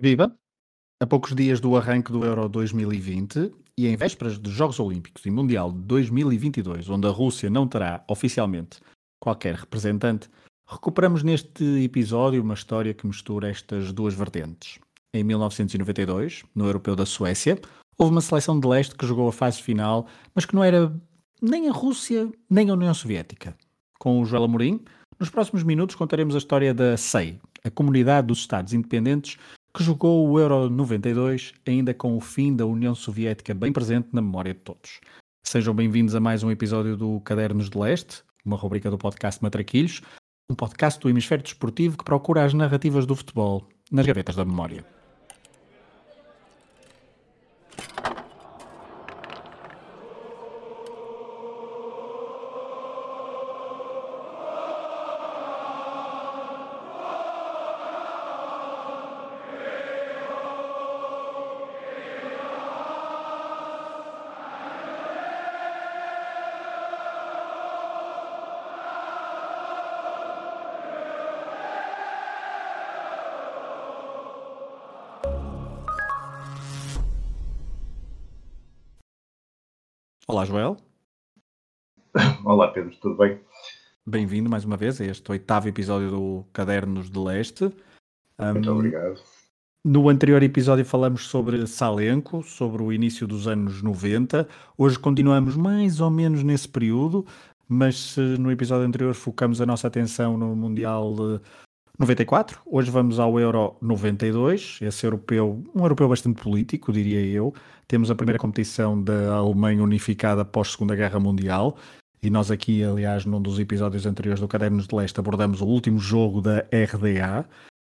Viva! A poucos dias do arranque do Euro 2020 e em vésperas dos Jogos Olímpicos e Mundial de 2022, onde a Rússia não terá oficialmente qualquer representante, recuperamos neste episódio uma história que mistura estas duas vertentes. Em 1992, no Europeu da Suécia, houve uma seleção de leste que jogou a fase final, mas que não era nem a Rússia nem a União Soviética. Com o Joel Amorim, nos próximos minutos contaremos a história da SEI, a Comunidade dos Estados Independentes, que jogou o Euro 92 ainda com o fim da União Soviética bem presente na memória de todos. Sejam bem-vindos a mais um episódio do Cadernos de Leste, uma rubrica do podcast Matraquilhos, um podcast do hemisfério desportivo que procura as narrativas do futebol nas gavetas da memória. Tudo bem? Bem-vindo mais uma vez a este oitavo episódio do Cadernos de Leste. Muito um, obrigado. No anterior episódio falamos sobre Salenco, sobre o início dos anos 90. Hoje continuamos mais ou menos nesse período, mas no episódio anterior focamos a nossa atenção no Mundial 94. Hoje vamos ao Euro 92, esse europeu, um europeu bastante político, diria eu. Temos a primeira competição da Alemanha unificada após a Segunda Guerra Mundial. E nós aqui, aliás, num dos episódios anteriores do Cadernos de Leste, abordamos o último jogo da RDA.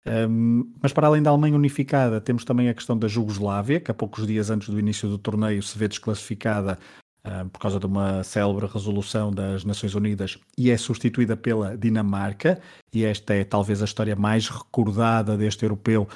Um, mas para além da Alemanha unificada, temos também a questão da Jugoslávia, que a poucos dias antes do início do torneio se vê desclassificada por causa de uma célebre resolução das Nações Unidas e é substituída pela Dinamarca. E esta é talvez a história mais recordada deste europeu,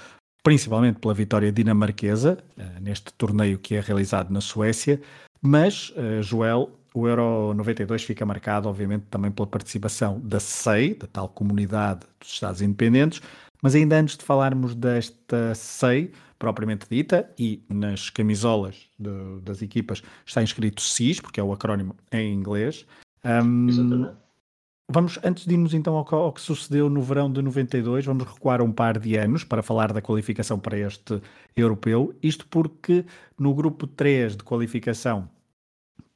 principalmente pela vitória dinamarquesa uh, neste torneio que é realizado na Suécia. Mas, uh, Joel, o Euro 92 fica marcado, obviamente, também pela participação da SEI, da tal Comunidade dos Estados Independentes. Mas ainda antes de falarmos desta SEI, propriamente dita, e nas camisolas de, das equipas está inscrito CIS, porque é o acrónimo em inglês. Um, Exatamente. Vamos, antes de irmos então ao ao que, sucedeu no verão de 92, vamos recuar um par de anos para falar da qualificação para este europeu. Isto porque no grupo 3 de qualificação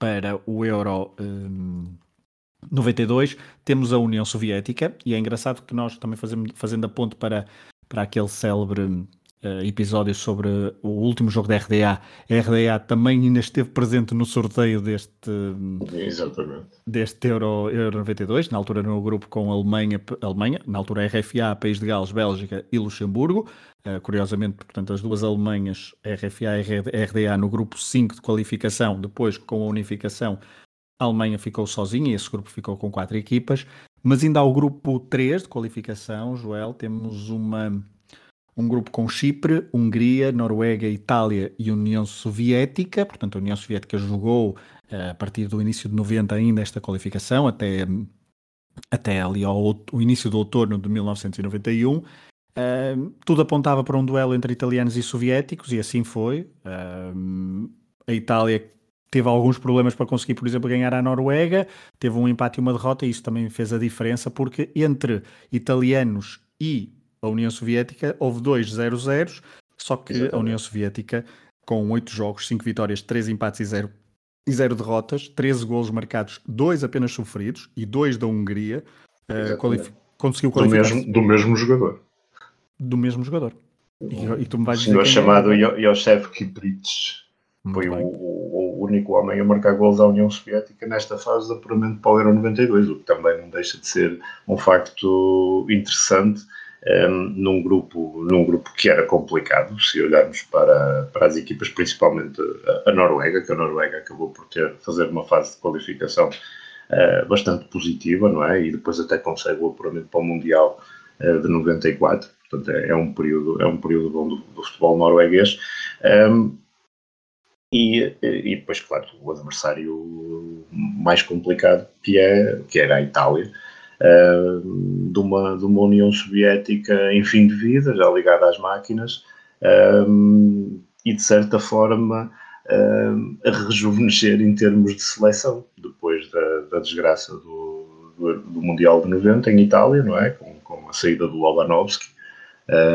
para o Euro um, 92 temos a União Soviética e é engraçado que nós também fazemos, fazendo a ponte para, para aquele célebre uh, episódios sobre o último jogo da RDA. A RDA também ainda esteve presente no sorteio deste, Exatamente. deste Euro, Euro 92, na altura no grupo com a Alemanha, Alemanha, na altura RFA, País de Gales, Bélgica e Luxemburgo. Uh, curiosamente, portanto, as duas Alemanhas, RFA e RDA, no grupo 5 de qualificação, depois com a unificação, a Alemanha ficou sozinha e esse grupo ficou com quatro equipas. Mas ainda ao grupo 3 de qualificação, Joel, temos uma um grupo com Chipre, Hungria, Noruega, Itália e União Soviética. Portanto, a União Soviética jogou uh, a partir do início de 90 ainda esta qualificação, até, até ali ao, o início do outono de 1991. Uh, eh, tudo apontava para um duelo entre italianos e soviéticos, e assim foi. Uh, a Itália teve alguns problemas para conseguir, por exemplo, ganhar a Noruega, teve um empate e uma derrota, e isso também fez a diferença, porque entre italianos e a União Soviética, houve dois 0-0, só que Exatamente. a União Soviética, com 8 jogos, 5 vitórias, 3 empates e 0 e zero derrotas, 13 golos marcados, 2 apenas sofridos e 2 da Hungria, uh, qualifi conseguiu qualificar. Do mesmo, do mesmo jogador. Do mesmo jogador. E, e tu me vais dizer. O senhor chamado é... Josef Kiprits foi o, o, único homem a marcar gols à União Soviética nesta fase de apuramento para o Euro 92, o que também não deixa de ser um facto interessante um, num, grupo, num grupo que era complicado, se olharmos para, para as equipas, principalmente a, Noruega, que a Noruega acabou por ter, fazer uma fase de qualificação uh, bastante positiva, não é? E depois até consegue o apuramento para o Mundial uh, de 94, portanto é, é, um período, é um período bom do, do futebol norueguês. Um, e, e depois, claro, o adversário mais complicado que, é, que era a Itália, de, uma, de uma União Soviética em fim de vida, já ligada às máquinas, e de certa forma a rejuvenescer em termos de seleção, depois da, da desgraça do, do, do, Mundial de 90 em Itália, não é? Com, com a saída do Lobanovski.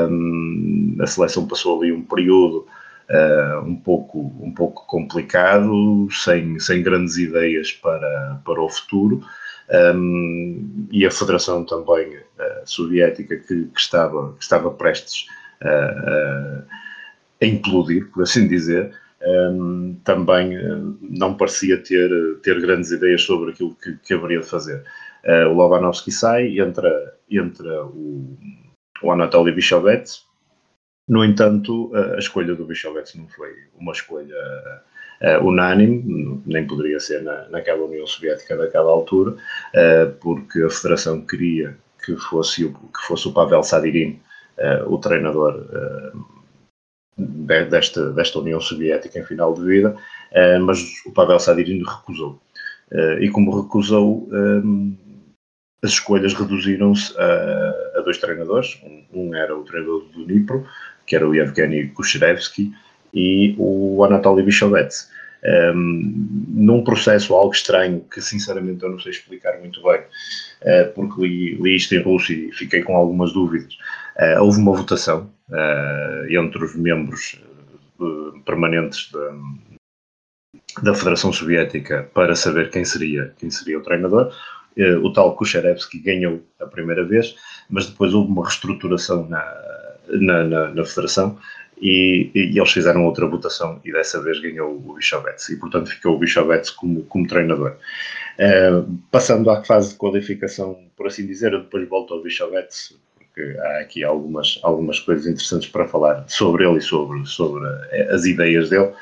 Um, a seleção passou ali um período uh, um, pouco, um pouco complicado, sem, sem grandes ideias para, para o futuro. Um, e a Federação também uh, soviética que, que, estava, que estava prestes a implodir, por assim dizer, um, também não parecia ter, ter grandes ideias sobre aquilo que, que haveria de fazer. o Lobanovski sai, entra, entra o, o Anatoly Bichovets, no entanto, a escolha do Bichovets não foi uma escolha uh, unânime, nem poderia ser na, naquela União Soviética daquela altura, uh, porque a Federação queria que fosse o, que fosse o Pavel Sadirin uh, o treinador de, desta, desta União Soviética em final de vida, mas o Pavel Sadirin recusou. e como recusou, um, as escolhas reduziram-se a, a, dois treinadores. Um, um, era o treinador do Dnipro, que era o Yevgeny Kucherevsky, e o Anatoly Bichovets. Um, num processo algo estranho que sinceramente eu não sei explicar muito bem, uh, porque li, li, isto em russo e fiquei com algumas dúvidas. Uh, houve uma votação uh, entre os membros permanentes da, da Federação Soviética para saber quem seria, quem seria o treinador. o tal Kucherevsky ganhou a primeira vez, mas depois houve uma reestruturação na, na, na, na Federação e, e, eles fizeram outra votação e dessa vez ganhou o Bichovets e portanto ficou o Bichovets como, como treinador. Uh, passando à fase de qualificação, por assim dizer, eu depois volto ao Bichovets porque há aqui algumas, algumas coisas interessantes para falar sobre ele e sobre, sobre eh, as ideias dele. Uh,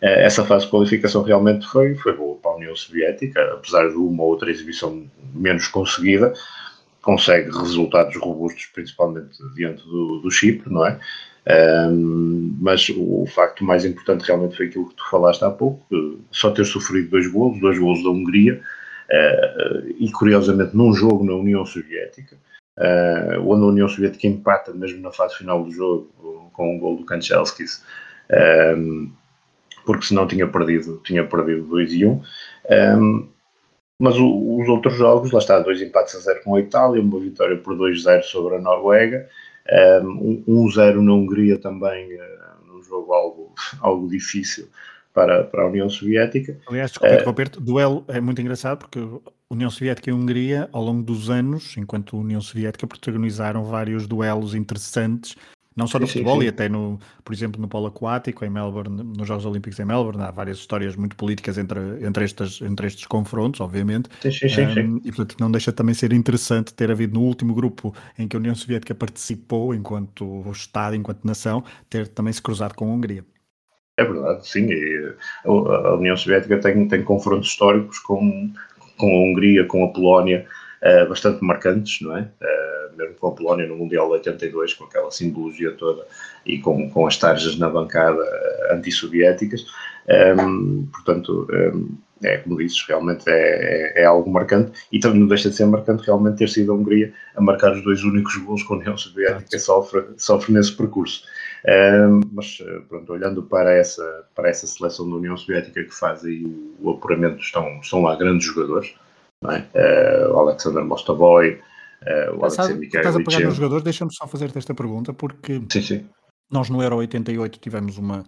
essa fase de qualificação realmente foi, foi boa para a União Soviética, apesar de uma ou outra exibição menos conseguida, consegue resultados robustos, principalmente diante do, do Chipre, não é? Um, mas o, o, facto mais importante realmente foi aquilo que tu falaste há pouco, só ter sofrido dois golos, dois golos da Hungria, uh, e curiosamente num jogo na União Soviética, uh, onde a União Soviética empata mesmo na fase final do jogo com o um gol do Kanchelskis, um, porque senão tinha perdido, tinha perdido 2 e 1. Um. mas o, os outros jogos, lá está, dois empates a zero com a Itália, uma vitória por 2-0 sobre a Noruega, um 1-0 na Hungria também, uh, num jogo algo, algo difícil para, para a União Soviética. Aliás, desculpa interromper-te, duelo é muito engraçado porque a União Soviética e a Hungria, ao longo dos anos, enquanto a União Soviética, protagonizaram vários duelos interessantes não só no sim, futebol sim, sim. e até no, por exemplo, no polo aquático em Melbourne, nos Jogos Olímpicos em Melbourne, há várias histórias muito políticas entre, entre, estas, entre estes confrontos, obviamente. Sim, sim, sim, um, E portanto não deixa também ser interessante ter havido no último grupo em que a União Soviética participou enquanto Estado, enquanto nação, ter também se cruzado com a Hungria. É verdade, sim. a União Soviética tem, tem confrontos históricos com, com a Hungria, com a Polónia, uh, bastante marcantes, não é? Uh, mesmo com a Polónia no Mundial de 82, com aquela simbologia toda e com, com as tarjas na bancada uh, antissoviéticas. Um, ehm, portanto, um, ehm, é como dizes, realmente é, é, é, algo marcante e também não deixa de ser marcante realmente ter sido a Hungria a marcar os dois únicos gols que a União Soviética sofre, sofre nesse percurso. Um, ehm, mas pronto, olhando para essa, para essa seleção da União Soviética que faz aí o, o apuramento, estão, estão lá grandes jogadores, é? Uh, o Alexander Mostovoy, uh, o Alexei Mikhailov. Estás a pegar nos jogadores, deixa-me só fazer-te esta pergunta, porque sim, sim. nós no Euro 88 tivemos uma.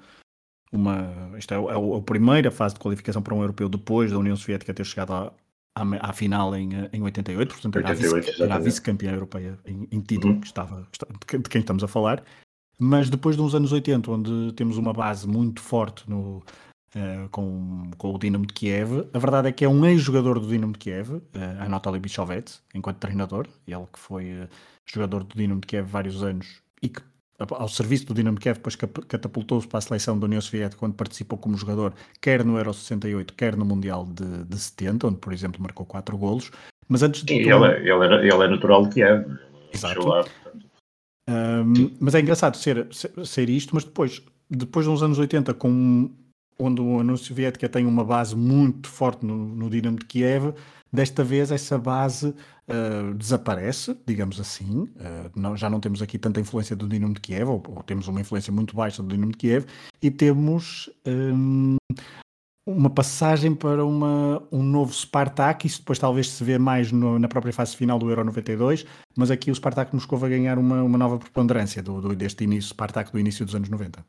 uma esta é, é a primeira fase de qualificação para um europeu depois da União Soviética ter chegado à, à, à final em, em 88, portanto 88, era a vice-campeã vice europeia em, em título, uhum. que estava, de quem estamos a falar. Mas depois de uns anos 80, onde temos uma base muito forte no, Uh, com, com o Dinamo de Kiev. A verdade é que é um ex-jogador do Dinamo de Kiev, uh, Anatoly Bichovets, enquanto treinador, ele que foi uh, jogador do Dinamo de Kiev vários anos e que ao serviço do Dinamo de Kiev depois catapultou-se para a seleção da União Soviética quando participou como jogador, quer no Euro 68, quer no Mundial de, de 70, onde por exemplo marcou 4 golos. Mas antes de. Sim, ele, é, ele, era, ele é natural de Kiev. Exato. Lá, um, mas é engraçado ser, ser, ser, isto, mas depois, depois de uns anos 80, com onde a União Soviética tem uma base muito forte no, no Dinamo de Kiev, desta vez essa base uh, desaparece, digamos assim. Uh, não, já não temos aqui tanta influência do Dinamo de Kiev, ou, ou, temos uma influência muito baixa do Dinamo de Kiev, e temos um, uma passagem para uma, um novo Spartak, isso depois talvez se vê mais no, na própria fase final do Euro 92, mas aqui o Spartak Moscou a ganhar uma, uma nova preponderância do, do, deste início, Spartak do início dos anos 90.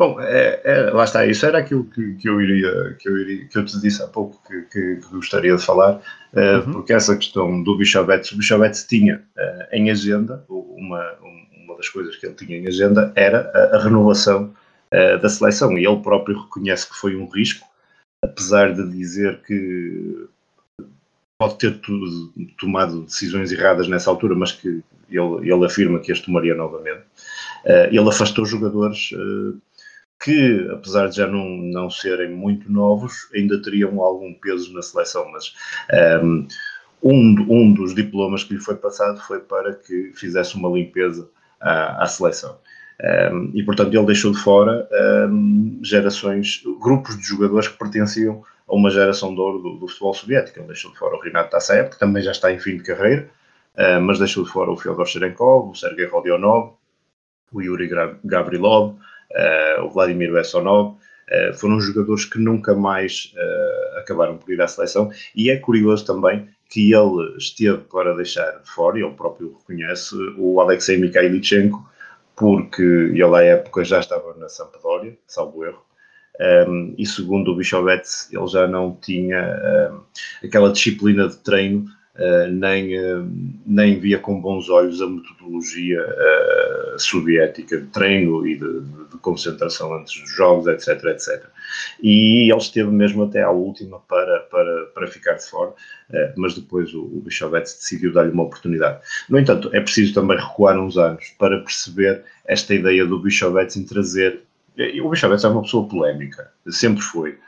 Bom, é, é, lá está, isso era aquilo que, que, eu iria, que, eu iria, que eu te disse há pouco que, que, que gostaria de falar, uh, uhum. porque essa questão do Bichovets, o Bichovets tinha uh, em agenda, uma, uma das coisas que ele tinha em agenda era a, a renovação uh, da seleção, e ele próprio reconhece que foi um risco, apesar de dizer que pode ter tomado decisões erradas nessa altura, mas que ele, ele afirma que as tomaria novamente. ele afastou jogadores que, apesar de já não, não serem muito novos, ainda teriam algum peso na seleção. Mas um, um, um dos diplomas que lhe foi passado foi para que fizesse uma limpeza à, à seleção. Um, e, portanto, ele deixou de fora um, gerações, grupos de jogadores que pertenciam a uma geração de ouro do, do futebol soviético. Ele deixou de fora o Renato Tassaev, que também já está em fim de carreira, uh, mas deixou de fora o Fyodor Sherenkov, o Sergei Rodionov, o Yuri Gabrilov, uh, o Vladimir Bessonov, uh, foram jogadores que nunca mais uh, acabaram por ir à seleção. E é curioso também que ele esteve para deixar de fora, ele próprio reconhece, o Alexei Mikhailichenko, porque ele à época já estava na Sampdoria, salvo erro, um, e segundo o Bichovets, ele já não tinha um, aquela disciplina de treino Uh, nem, uh, nem via com bons olhos a metodologia soviética de treino e de, de, concentração antes dos jogos, etc, etc. E ele esteve mesmo até à última para, para, para ficar de fora, mas depois o, o decidiu dar-lhe uma oportunidade. No entanto, é preciso também recuar uns anos para perceber esta ideia do Bichovets em trazer... O Bichovets é uma pessoa polémica, sempre foi.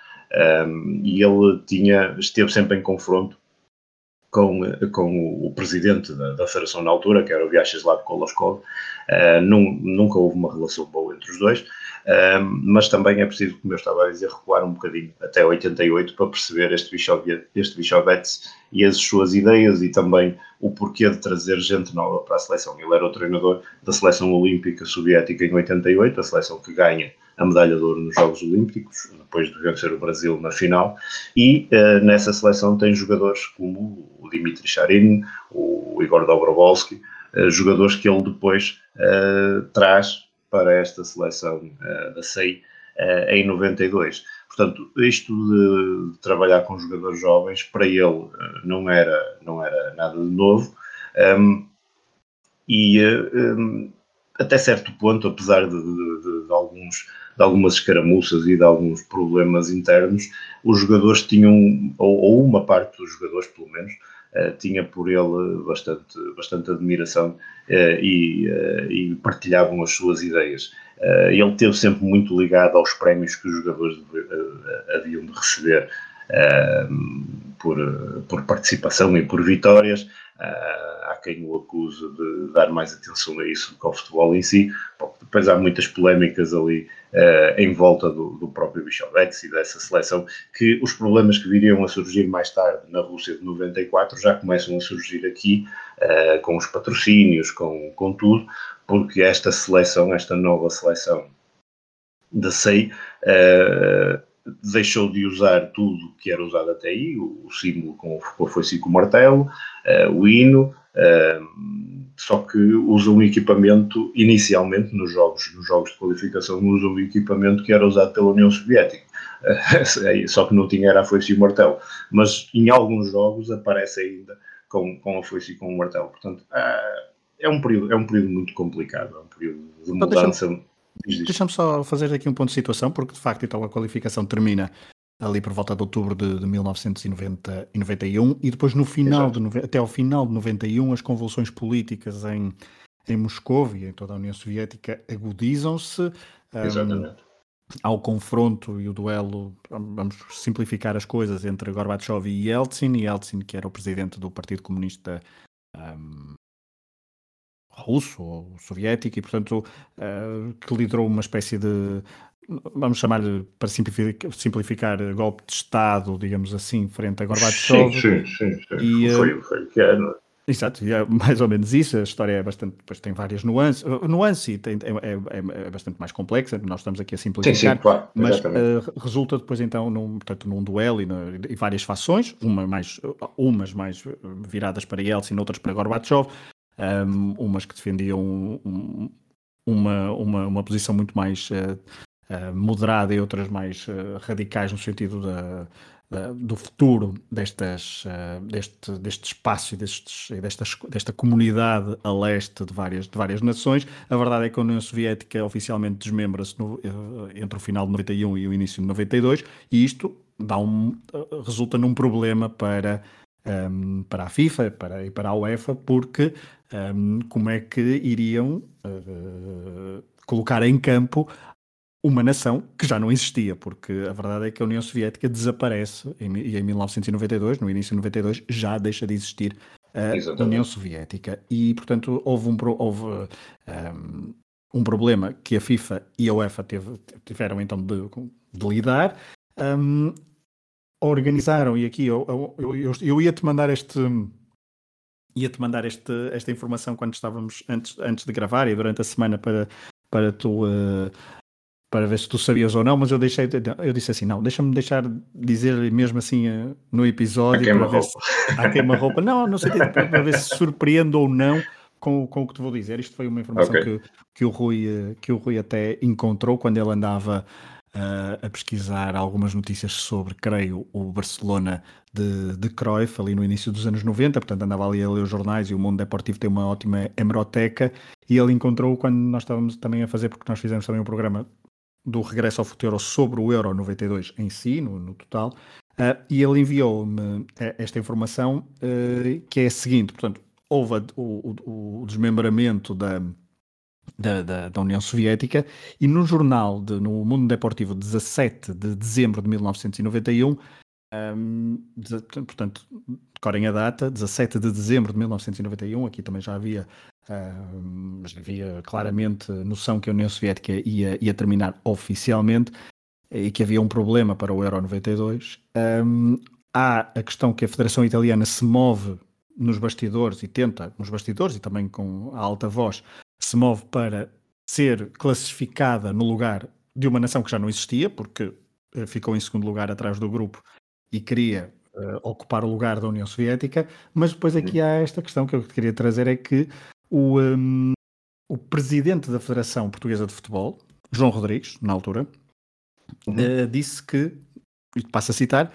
Um, e ele tinha, esteve sempre em confronto com, com o presidente da, da federação na altura, que era o Vyacheslav Koloskov. Uh, num, nunca houve uma relação boa entre os dois, uh, mas também é preciso, como eu estava a dizer, recuar um bocadinho até 88 para perceber este Bichovets este e as suas ideias e também o porquê de trazer gente nova para a seleção. Ele era o treinador da seleção olímpica soviética em 88, a seleção que ganha a medalha de ouro nos Jogos Olímpicos, depois de vencer o Brasil na final, e uh, nessa seleção tem jogadores como o Dimitri Charin, o Igor Dobrovolsky, uh, jogadores que ele depois uh, traz para esta seleção da SEI em 92. Portanto, isto de, trabalhar com jogadores jovens, para ele não era, não era nada de novo, um, e um, até certo ponto, apesar de, de, de alguns de algumas escaramuças e de alguns problemas internos, os jogadores tinham, ou, ou uma parte dos jogadores pelo menos, uh, tinha por ele bastante, bastante admiração uh, e, uh, e, partilhavam as suas ideias. ele esteve sempre muito ligado aos prémios que os jogadores haviam de receber por, por participação e por vitórias. há quem o acuse de dar mais atenção a isso do que ao futebol em si. depois há muitas polémicas ali uh, em volta do, do próprio Bichovets e dessa seleção, que os problemas que viriam a surgir mais tarde na Rússia de 94 já começam a surgir aqui, uh, com os patrocínios, com, com tudo, porque esta seleção, esta nova seleção da SEI, uh, deixou de usar tudo que era usado até aí, o, o símbolo com, a foice e com o martelo, o hino, só que usam um equipamento, inicialmente nos jogos, nos jogos de qualificação, usam um equipamento que era usado pela União Soviética. só que não tinha era a foice e o martelo. Mas em alguns jogos aparece ainda com, com a foice e com o martelo. Portanto, ah, é um período, é um período muito complicado, é um período de então, mudança. Então, Deixa-me deixa só fazer aqui um ponto de situação, porque de facto então a qualificação termina ali por volta de outubro de, de 1991 e depois no final de, até ao final de 91 as convulsões políticas em, em Moscou e em toda a União Soviética agudizam-se um, ao confronto e o duelo, vamos simplificar as coisas, entre Gorbachev e Yeltsin, e Yeltsin que era o presidente do Partido Comunista um, russo ou soviético e portanto uh, que liderou uma espécie de vamos chamar-lhe, para simplificar, simplificar, golpe de Estado, digamos assim, frente a Gorbachev. Sim, sim, sim. sim. E, foi, foi que é, é? Exato, é mais ou menos isso. A história é bastante, depois tem várias nuances. Nuance tem, é, é, é, bastante mais complexa. Nós estamos aqui a simplificar, sim, sim, claro, mas uh, resulta depois então num, portanto, num duelo e, no, e, várias fações, uma mais, umas mais viradas para Yeltsin, outras para Gorbachev, um, umas que defendiam um, uma, uma, uma posição muito mais uh, uh, moderada e outras mais radicais no sentido da do futuro destas, uh, deste, deste espaço e destes, destas, desta comunidade a leste de várias, de várias nações. A verdade é que a União Soviética oficialmente desmembra-se uh, entre o final de 91 e o início de 92 e isto dá um, uh, resulta num problema para, um, para a FIFA para, e para a UEFA porque um, como é que iriam colocar em campo uma nação que já não existia, porque a verdade é que a União Soviética desaparece em, e em 1992, no início de 92, já deixa de existir a Exatamente. União Soviética. E, portanto, houve um, houve, um, um problema que a FIFA e a UEFA teve, tiveram então de, de lidar. Um, organizaram, e aqui eu, eu, eu, eu ia-te mandar este ia-te mandar este, esta informação quando estávamos antes, antes de gravar e durante a semana para, para tu uh, para ver se tu sabias ou não, mas eu deixei, eu disse assim, não, deixa-me deixar dizer mesmo assim eh, no episódio para ver se há queima-roupa. Não, não sei, para ver se surpreendo ou não com, com o que te vou dizer. Isto foi uma informação okay. que, que, o Rui, eh, que o Rui até encontrou quando ele andava uh, a pesquisar algumas notícias sobre, creio, o Barcelona de, de Cruyff, ali no início dos anos 90, portanto andava ali a ler os jornais e o Mundo Deportivo tem uma ótima hemeroteca, e ele encontrou quando nós estávamos também a fazer, porque nós fizemos também um programa do regresso ao futuro sobre o Euro 92 em si, no, no total, uh, e ele enviou-me eh, esta informação uh, que é a seguinte, portanto, houve o, o, o desmembramento da, da, da, da, União Soviética e no jornal, de, no Mundo Deportivo, 17 de dezembro de 1991, um, portanto, decorem a data, 17 de dezembro de 1991, aqui também já havia mas havia claramente noção que a União Soviética ia, ia terminar oficialmente e que havia um problema para o Euro 92. Um, há a questão que a Federação Italiana se move nos bastidores e tenta, nos bastidores e também com a alta voz, se move para ser classificada no lugar de uma nação que já não existia, porque eh, ficou em segundo lugar atrás do grupo e queria uh, ocupar o lugar da União Soviética. Mas depois aqui há esta questão que eu queria trazer: é que o, um, o presidente da Federação Portuguesa de Futebol, João Rodrigues, na altura, uhum. uh, disse que, e passo a citar,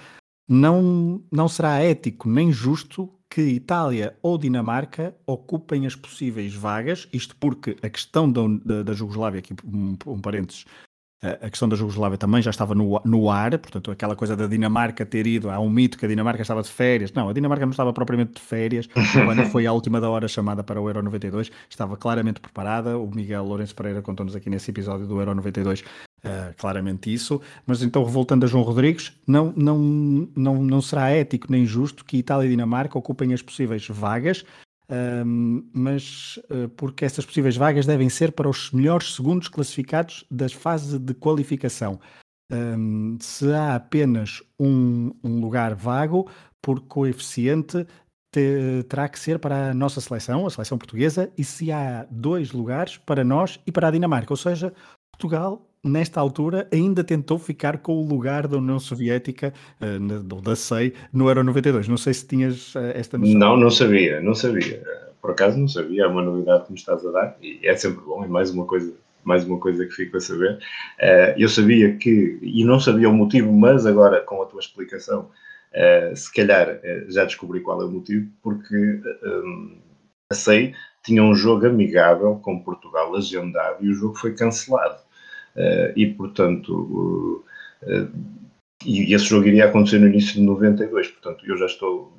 não, não será ético nem justo que Itália ou Dinamarca ocupem as possíveis vagas, isto porque a questão da, da, Jugoslávia, aqui um, um parênteses, a questão da Jugoslávia também já estava no, no ar, portanto, aquela coisa da Dinamarca ter ido, há um mito que a Dinamarca estava de férias. Não, a Dinamarca não estava propriamente de férias. Quando foi à última da hora chamada para o Euro 92, estava claramente preparada. O Miguel Lourenço Pereira contou-nos aqui nesse episódio do Euro 92 uh, claramente isso. Mas então, voltando a João Rodrigues, não, não, não, não será ético nem justo que Itália e Dinamarca ocupem as possíveis vagas um, mas uh, porque essas possíveis vagas devem ser para os melhores segundos classificados das fases de qualificação. Um, se há apenas um, um, lugar vago, por coeficiente, te, terá que ser para a nossa seleção, a seleção portuguesa, e se há dois lugares para nós e para a Dinamarca, ou seja, Portugal nesta altura, ainda tentou ficar com o lugar da União Soviética, uh, da SEI, no Euro 92. Não sei se tinhas uh, esta noção. Não, não sabia, não sabia. Por acaso não sabia, é uma novidade que me estás a dar e é sempre bom, é mais uma coisa, mais uma coisa que fico a saber. Uh, eu sabia que, e não sabia o motivo, mas agora com a tua explicação, se calhar já descobri qual é o motivo, porque um, a SEI tinha um jogo amigável com Portugal agendado e o jogo foi cancelado. Uh, e, portanto, uh, uh, e esse jogo iria acontecer no início de 92, portanto, eu já estou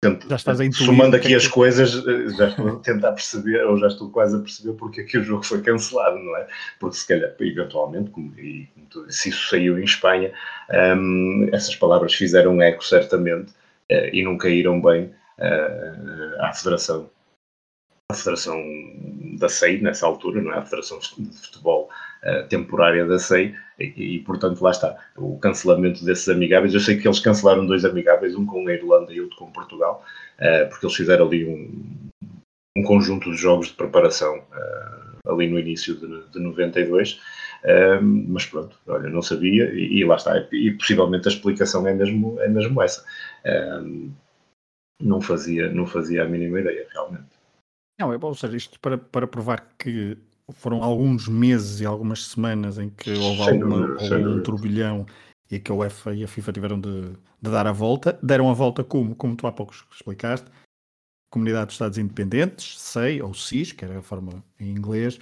tento, já estás a somando aqui é as coisas, já estou a tentar perceber, ou já estou quase a perceber porque é que o jogo foi cancelado, não é? Porque se calhar, eventualmente, como, e, se isso saiu em Espanha, um, essas palavras fizeram eco certamente e não caíram bem à Federação a Federação da SEI, nessa altura, não é? A Federação de Futebol uh, temporária da SEI e, e, portanto, lá está, o cancelamento desses amigáveis. Eu sei que eles cancelaram dois amigáveis, um com a Irlanda e outro com Portugal, uh, porque eles fizeram ali um, um conjunto de jogos de preparação uh, ali no início de, de 92. Um, mas pronto, olha, não sabia e, e, lá está. E possivelmente a explicação é mesmo, é mesmo essa. Não, fazia, não fazia a mínima ideia, realmente. Não, é bom, ou seja, isto para, para provar que foram alguns meses e algumas semanas em que houve alguma, algum turbilhão e que a UEFA e a FIFA tiveram de, de, dar a volta. Deram a volta como? Como tu há pouco explicaste. Comunidade de Estados Independentes, SEI ou CIS, que era a forma em inglês,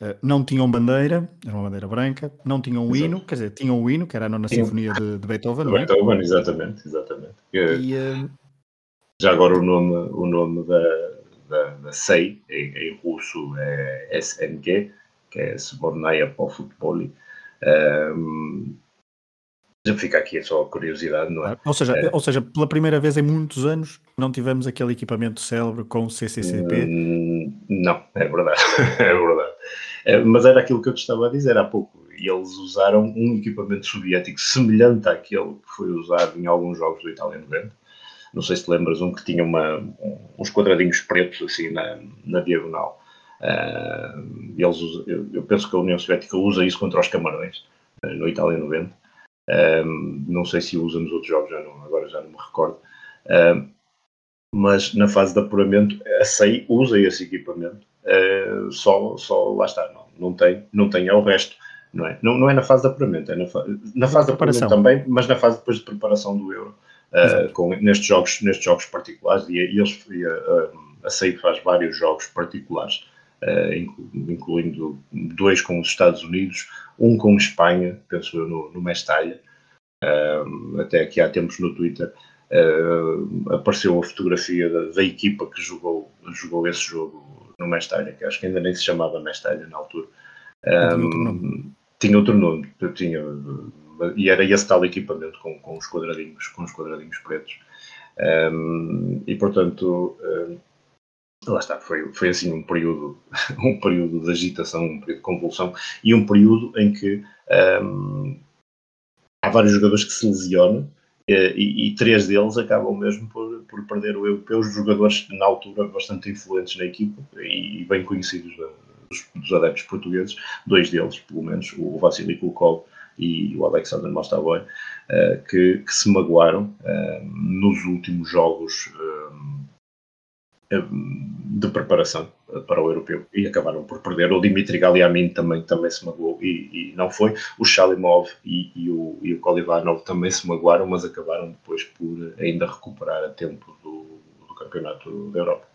uh, não tinham bandeira, era uma bandeira branca, não tinham o hino, quer dizer, tinham o hino, que era a nona sinfonia de, de Beethoven. De é? Beethoven, exatamente, exatamente. E, uh, já agora o nome, o nome da, da, da SEI, em, em, russo é SNG, que é Sbornaya po Futbol. Um, já fica aqui só a curiosidade, não é? Ou seja, é. ou seja, pela primeira vez em muitos anos não tivemos aquele equipamento célebre com CCCP? Hum, não, é verdade, é verdade. É, mas era aquilo que eu te estava a dizer há pouco. E eles usaram um equipamento soviético semelhante àquele que foi usado em alguns jogos do Itália 90. Não sei se te lembras um que tinha uma, uns quadradinhos pretos assim na, na diagonal. Uh, eles, eu, eu, penso que a União Soviética usa isso contra os camarões uh, no Itália 90. Um, não sei se usa nos outros jogos, já não, agora já não me recordo. Mas na fase de apuramento, a SEI usa esse equipamento. Uh, só, só lá está, não, não, tem, não tem ao resto. Não é, não, não é na fase de apuramento, é na, fa na fase de apuramento também, mas na fase depois de preparação do Euro, uh, com, nestes, jogos, nestes jogos particulares. E, e eles, e a, a faz vários jogos particulares, uh, incluindo dois com os Estados Unidos, um com Espanha, penso eu, no, no Mestalha. Uh, até aqui há tempos no Twitter apareceu a fotografia da, da, equipa que jogou, jogou esse jogo no Mestalha, que acho que ainda nem se chamava Mestalha na altura. Um, tinha outro nome, tinha, e era esse tal equipamento com, com os quadradinhos, com os quadradinhos pretos. Um, e portanto, lá está, foi, foi assim um período, um período de agitação, um período de convulsão e um período em que um, há vários jogadores que se lesionam eh, e, e, três deles acabam mesmo por, por perder o europeu, os jogadores na altura bastante influentes na equipa e bem conhecidos da, dos, dos, adeptos portugueses, dois deles, pelo menos, o Vassili Kulkov e o Alexander Mostaboy, uh, que, que, se magoaram uh, nos últimos jogos uh, de preparação para o europeu e acabaram por perder. O Dimitri Galiamin também, também se magoou e, e não foi. O Shalimov e, e, o, e o Kolivanov também se magoaram, mas acabaram depois por ainda recuperar a tempo do, do Campeonato da Europa.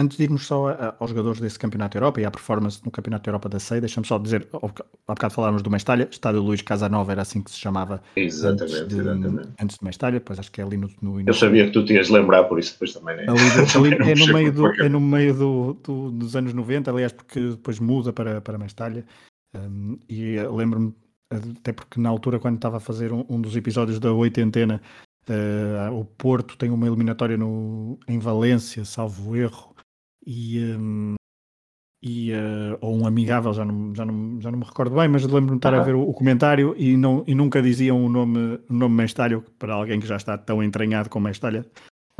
Antes de irmos só a, aos jogadores desse Campeonato da Europa e à performance no Campeonato da Europa da SEI, deixa-me só dizer, há bocado falámos do Mestalha, Estádio Luís Casanova era assim que se chamava exatamente, antes, de, exatamente. antes de Mestalha, depois acho que é ali no, no Eu sabia que tu tinhas de lembrar, por isso depois também, né? ali, ali é, no meio, do, é no meio do, do, dos anos 90, aliás, porque depois muda para, para Mestalha, um, e lembro-me, até porque na altura quando estava a fazer um, um dos episódios da oitentena, uh, o Porto tem uma eliminatória no, em Valência, salvo erro, e, um, e uh, ou um amigável, já não, já não, já não me recordo bem, mas lembro-me de estar a ver o, o, comentário e, não, e nunca diziam o nome, o nome Mestalho, para alguém que já está tão entranhado com Mestalha.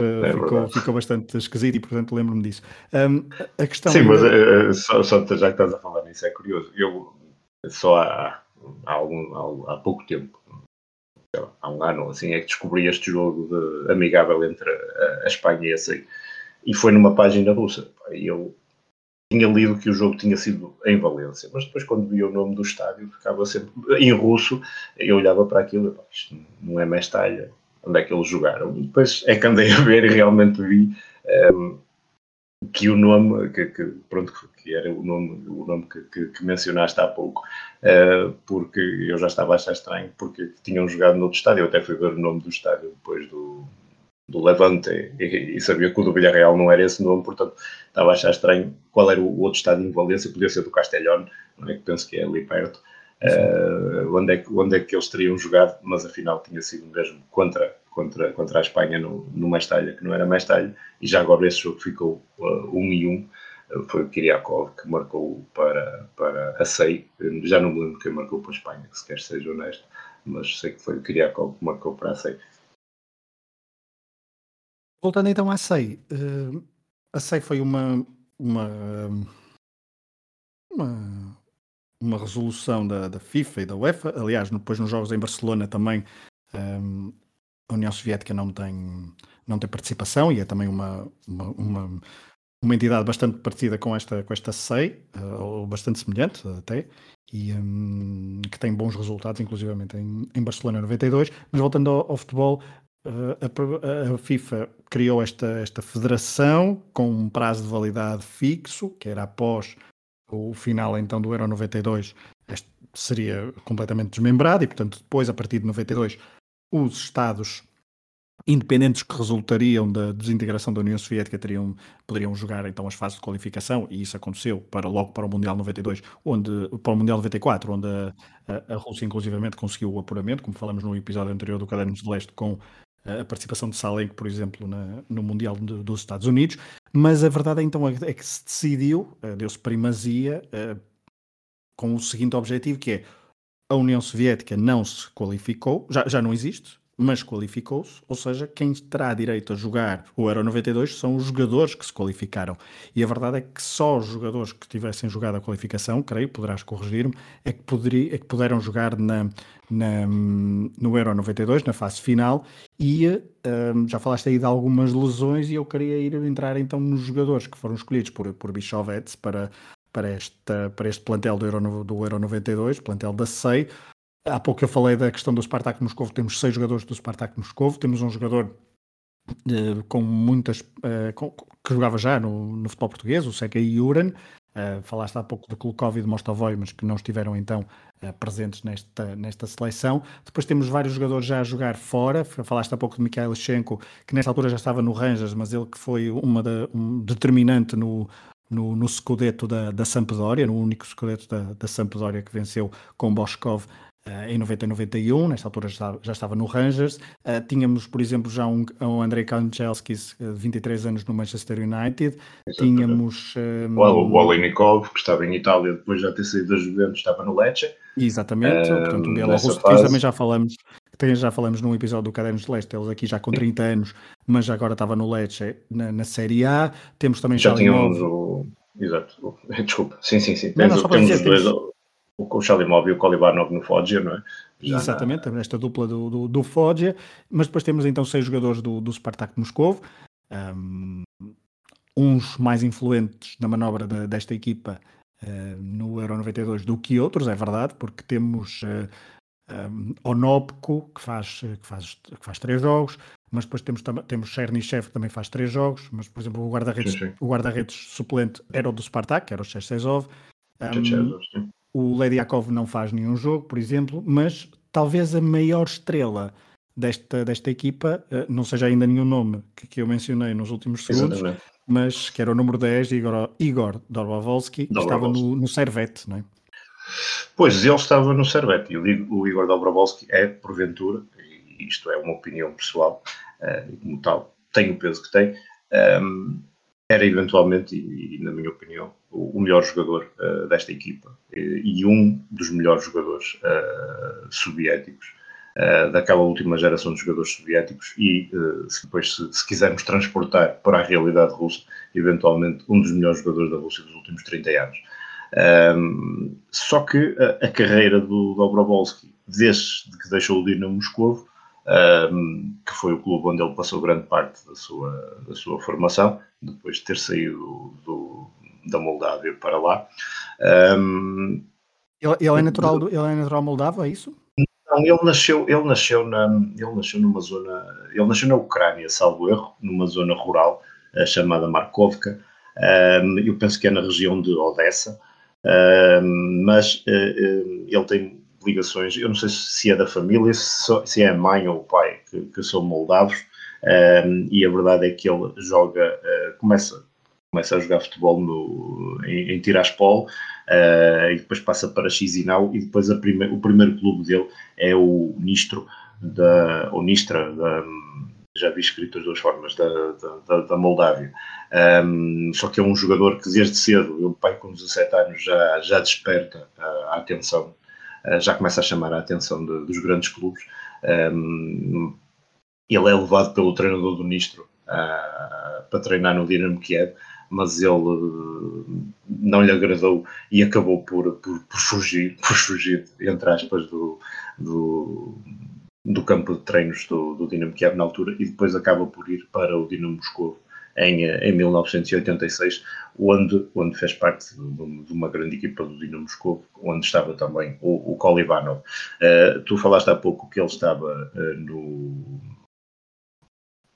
Uh, é ficou, ficou, bastante esquisito e portanto lembro-me disso. Um, a questão Sim, mas uh, só, só, já que estás a falar nisso, é curioso. Eu só há, há, algum, há, há pouco tempo, há um ano assim, é que descobri este jogo de, amigável entre a, a Espanha e a SEI e foi numa página russa. E eu tinha lido que o jogo tinha sido em Valência, mas depois quando via o nome do estádio ficava sempre em russo, eu olhava para aquilo e isto não é Mestalha, onde é que eles jogaram? E depois é que andei a ver e realmente vi um, ehm, que o nome, que, que, pronto, que era o nome, o nome que, que, que mencionaste há pouco, uh, porque eu já estava a achar estranho, porque tinham jogado no outro estádio, eu até fui ver o nome do estádio depois do, do Levante e, e, sabia que o do Villarreal não era esse nome, portanto estava a achar estranho qual era o outro estádio em Valência, podia ser do Castellón, não é que penso que é ali perto, uh, onde, é que, onde é que eles teriam jogado, mas afinal tinha sido mesmo contra, contra, contra a Espanha no, no Mestalha, que não era Mestalha, e já agora esse jogo ficou uh, um e um, foi o Kiriakov que marcou para, para a SEI. Já não me lembro quem marcou para a Espanha, se quer seja honesto, mas sei que foi o Kiriakov que marcou para a SEI. Voltando então à SEI, uh, a SEI foi uma, uma, uma, uma resolução da, da FIFA e da UEFA. Aliás, depois nos jogos em Barcelona também um, a União Soviética não tem, não tem participação e é também uma, uma, uma, uma entidade bastante parecida com esta, com esta SEI, uh, ou bastante semelhante até, e um, que tem bons resultados, inclusivamente em, em Barcelona 92. Mas voltando ao, ao futebol, a, a, FIFA criou esta, esta federação com um prazo de validade fixo, que era após o final então do Euro 92, este seria completamente desmembrado, e portanto depois, a partir de 92, os Estados independentes que resultariam da desintegração da União Soviética teriam, poderiam jogar então as fases de qualificação e isso aconteceu para logo para o Mundial 92, onde para o Mundial 94, onde a, a, Rússia inclusivamente conseguiu o apuramento, como falamos no episódio anterior do Cadernos de Leste com a participação de Salenko, por exemplo, na, no Mundial de, dos Estados Unidos, mas a verdade então é, é que se decidiu, eh, deu-se primazia uh, com o seguinte objetivo que é a União Soviética não se qualificou, já, já não existe, mas qualificou-se, ou seja, quem terá direito a jogar o Euro 92 são os jogadores que se qualificaram. E a verdade é que só os jogadores que tivessem jogado a qualificação, creio, poderás corrigir-me, é, que é que puderam jogar na, na, no Euro 92, na fase final, e um, já falaste aí de algumas lesões, e eu queria ir entrar então nos jogadores que foram escolhidos por, por Bichovets para, para, esta, para este plantel do Euro, do Euro 92, plantel da SEI, Há pouco eu falei da questão do Spartak Moscovo, temos seis jogadores do Spartak Moscovo, temos um jogador uh, com muitas, uh, com, que jogava já no, no futebol português, o Sega Juran, uh, falaste há pouco do Kulkov e de Mostovoi, mas que não estiveram então presentes nesta, nesta seleção. Depois temos vários jogadores já a jogar fora, falaste há pouco de Mikhail Schenko, que nesta altura já estava no Rangers, mas ele que foi uma da, um determinante no, no, no Scudetto da, da Sampdoria, no único Scudetto da, da Sampdoria que venceu com Boschkov Uh, em 90 e 91, nesta altura já, já estava no Rangers. Uh, tínhamos, por exemplo, já um, um Andrei Kanchelskis, uh, 23 anos no Manchester United. Exatamente. Tínhamos. Um, o Olenikov, que estava em Itália depois de já ter saído da Juventus, estava no Lecce. Exatamente, portanto, um Bielorrusso, fase... também já falamos. Já falamos num episódio do Cadernos de Leste, eles aqui já com 30 anos, mas agora estava no Lecce na, na Série A. Temos também já tínhamos o. Exato, desculpa, sim, sim, sim. Temos, não, não, temos os dois. Temos o Shalimov e o Kolibarnov no Foggia, não é? Já Exatamente, esta dupla do, do, do Foggia, mas depois temos então seis jogadores do, do Spartak de Moscou, um, uns mais influentes na manobra de, desta equipa uh, no Euro 92 do que outros, é verdade, porque temos uh, um, Onopko, que faz, que, faz, que faz três jogos, mas depois temos, temos Chernyshев, que também faz três jogos, mas por exemplo o guarda-redes guarda suplente era o do Spartak, era o Cherchesov. Um, o Lady Yakov não faz nenhum jogo, por exemplo, mas talvez a maior estrela desta, desta equipa uh, não seja ainda nenhum nome que, que eu mencionei nos últimos segundos, Exatamente. mas que era o número 10, Igor, Igor Dobrovolski, estava no, no Servette, não é? Pois, ele estava no Servette e o, o Igor Dobrovolski é, porventura, e isto é uma opinião pessoal, uh, e como tal, tem o peso que tem, um, era eventualmente, e, e, na minha opinião, o, o melhor jogador uh, desta equipa e, e, um dos melhores jogadores uh, soviéticos uh, daquela última geração de jogadores soviéticos e se depois se, se, quisermos transportar para a realidade russa, eventualmente um dos melhores jogadores da Rússia dos últimos 30 anos. Um, só que a, a, carreira do Dobrovolsky, desde que deixou o Dinamo Moscovo, um, que foi o clube onde ele passou grande parte da sua, da sua formação, depois de ter saído do, da Moldávia para lá. Um, ele, ele, é natural, ele é natural moldavo, é isso? Não, ele nasceu, ele nasceu na, ele nasceu numa zona, ele nasceu na Ucrânia, salvo erro, numa zona rural uh, chamada Markovka. Um, eu penso que é na região de Odessa, um, mas uh, ele tem ligações, eu não sei se é da família, se é a mãe ou o pai que, que são moldavos, um, e a verdade é que ele joga, uh, começa, começa a jogar futebol no, em, em Tiraspol, uh, e depois passa para Chisinau, e depois prime, o primeiro clube dele é o Nistro, da, ou Nistra, da, já vi escrito as duas formas da, da, da Moldávia. Um, só que é um jogador que desde cedo, o pai com 17 anos já, já desperta a, a atenção, já começa a chamar a atenção de, dos grandes clubes. Um, ele é levado pelo treinador do Nistro uh, para treinar no Dinamo Kiev, mas ele uh, não lhe agradou e acabou por, por, por, fugir, por fugir, entre aspas, do, do, do campo de treinos do, do Dinamo Kiev na altura e depois acaba por ir para o Dinamo Moscou em, em 1986, onde, onde fez parte de, uma grande equipa do Dinamo Moscou, onde estava também o, o Kolivanov. Uh, tu falaste há pouco que ele estava uh, no,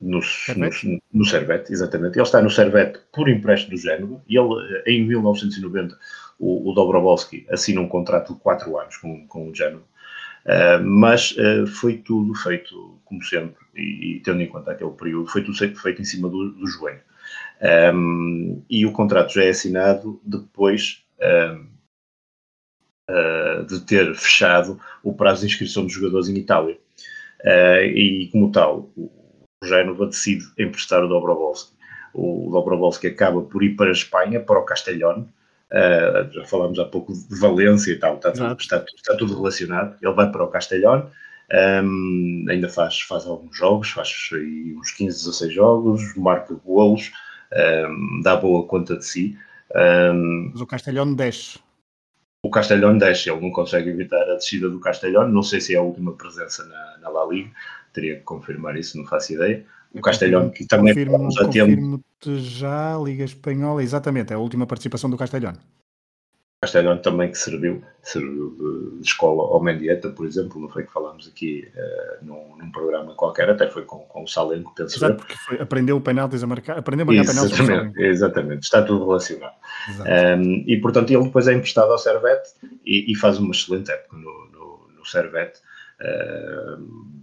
no, Servete? no, no Servete, exatamente. Ele está no Servete por empréstimo do Génova e ele, em 1990, o, o Dobrovolski assina um contrato de 4 anos com, com o Génova. Uh, mas uh, foi tudo feito, como sempre, e, e, tendo em conta aquele período, foi tudo feito em cima do, do joelho. Um, e o contrato já é assinado depois um, uh, de ter fechado o prazo de inscrição dos jogadores em Itália. e, como tal, o Génova decide emprestar o Dobrovolski. O Dobrovolski acaba por ir para a Espanha, para o Castellón, Uh, já falámos há pouco de Valência e tal, está tudo, está, está tudo relacionado. Ele vai para o Castelhón, um, ainda faz, faz alguns jogos, faz uns 15, 16 jogos, marca golos, um, dá boa conta de si. Um, Mas o Castelhón desce. O Castelhón desce, ele não consegue evitar a descida do Castelhón, não sei se é a última presença na, na La Liga, teria que confirmar isso, não faço ideia. O Castelhão, que também confirmo, já confirmo já, Liga Espanhola, exatamente, é a última participação do Castelhão. Castelhão também que serviu, serviu de escola ao Mendieta, por exemplo, não foi que falámos aqui uh, num, num, programa qualquer, até foi com, com o Salenco, penso Exato, porque foi, aprendeu o penaltis a marcar, aprendeu a marcar exatamente, Exatamente, está tudo relacionado. Um, e portanto ele depois é emprestado ao Servete e, e faz uma excelente época no, no, no Servete. Uh,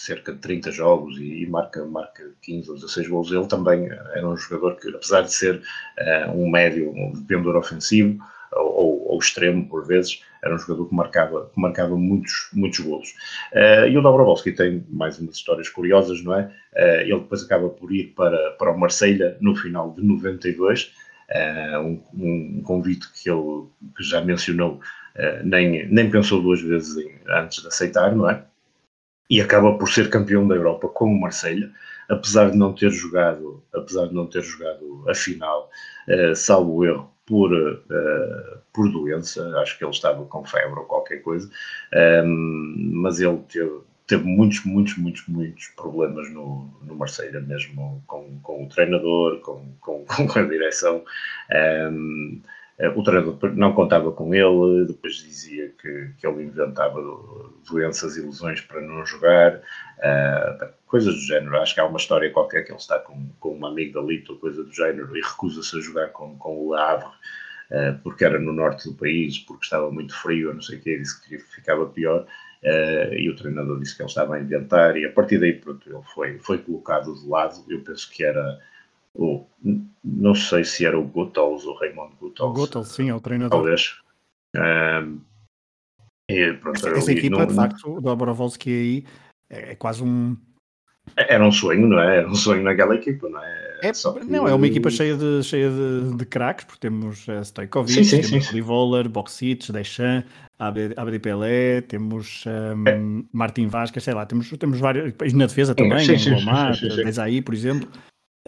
cerca de 30 jogos e, marca, marca 15 ou 16 gols. Ele também era um jogador que, apesar de ser uh, um médio, um vendedor ofensivo ou, ou, extremo por vezes, era um jogador que marcava, que marcava muitos, muitos golos. Uh, e o Dobrovolski tem mais umas histórias curiosas, não é? Uh, ele depois acaba por ir para, para o Marselha no final de 92, um, um convite que ele que já mencionou, nem, nem pensou duas vezes em, antes de aceitar, não é? E acaba por ser campeão da Europa com o Marselha, apesar de não ter jogado, apesar de não ter jogado a final, uh, salvo erro por, uh, por doença, acho que ele estava com febre ou qualquer coisa, um, mas ele teve, teve muitos, muitos, muitos, muitos problemas no, no Marselha, mesmo com, com o treinador, com, com, com a direção. Um, o treinador não contava com ele, depois dizia que, que ele inventava doenças e lesões para não jogar, uh, coisas do género. Acho que há uma história qualquer que ele está com, com um amigo da Lito, coisa do género, e recusa-se a jogar com, com o Havre, uh, porque era no norte do país, porque estava muito frio, não sei o que, disse que ficava pior. Uh, e o treinador disse que ele estava a inventar, e a partir daí, pronto, ele foi, foi colocado de lado. Eu penso que era o, não sei se era o ou o Raymond Guttels. O Guttels, sim, é o treinador. Talvez. Um, e pronto, essa, essa equipa, de facto, o Dobrovolski aí é, é quase um. Era um sonho, não é? Era um sonho naquela equipa, não é? é não, é uma equipa cheia de, cheia de, de craques, porque temos uh, Stojkovic, sim, sim, temos Livoller, Boxic, Deschamps, Abdi Pelé, temos um, é. Martin Vasquez, sei lá, temos, temos vários, e na defesa também, sim, sim, Lomar, Desaí, por exemplo.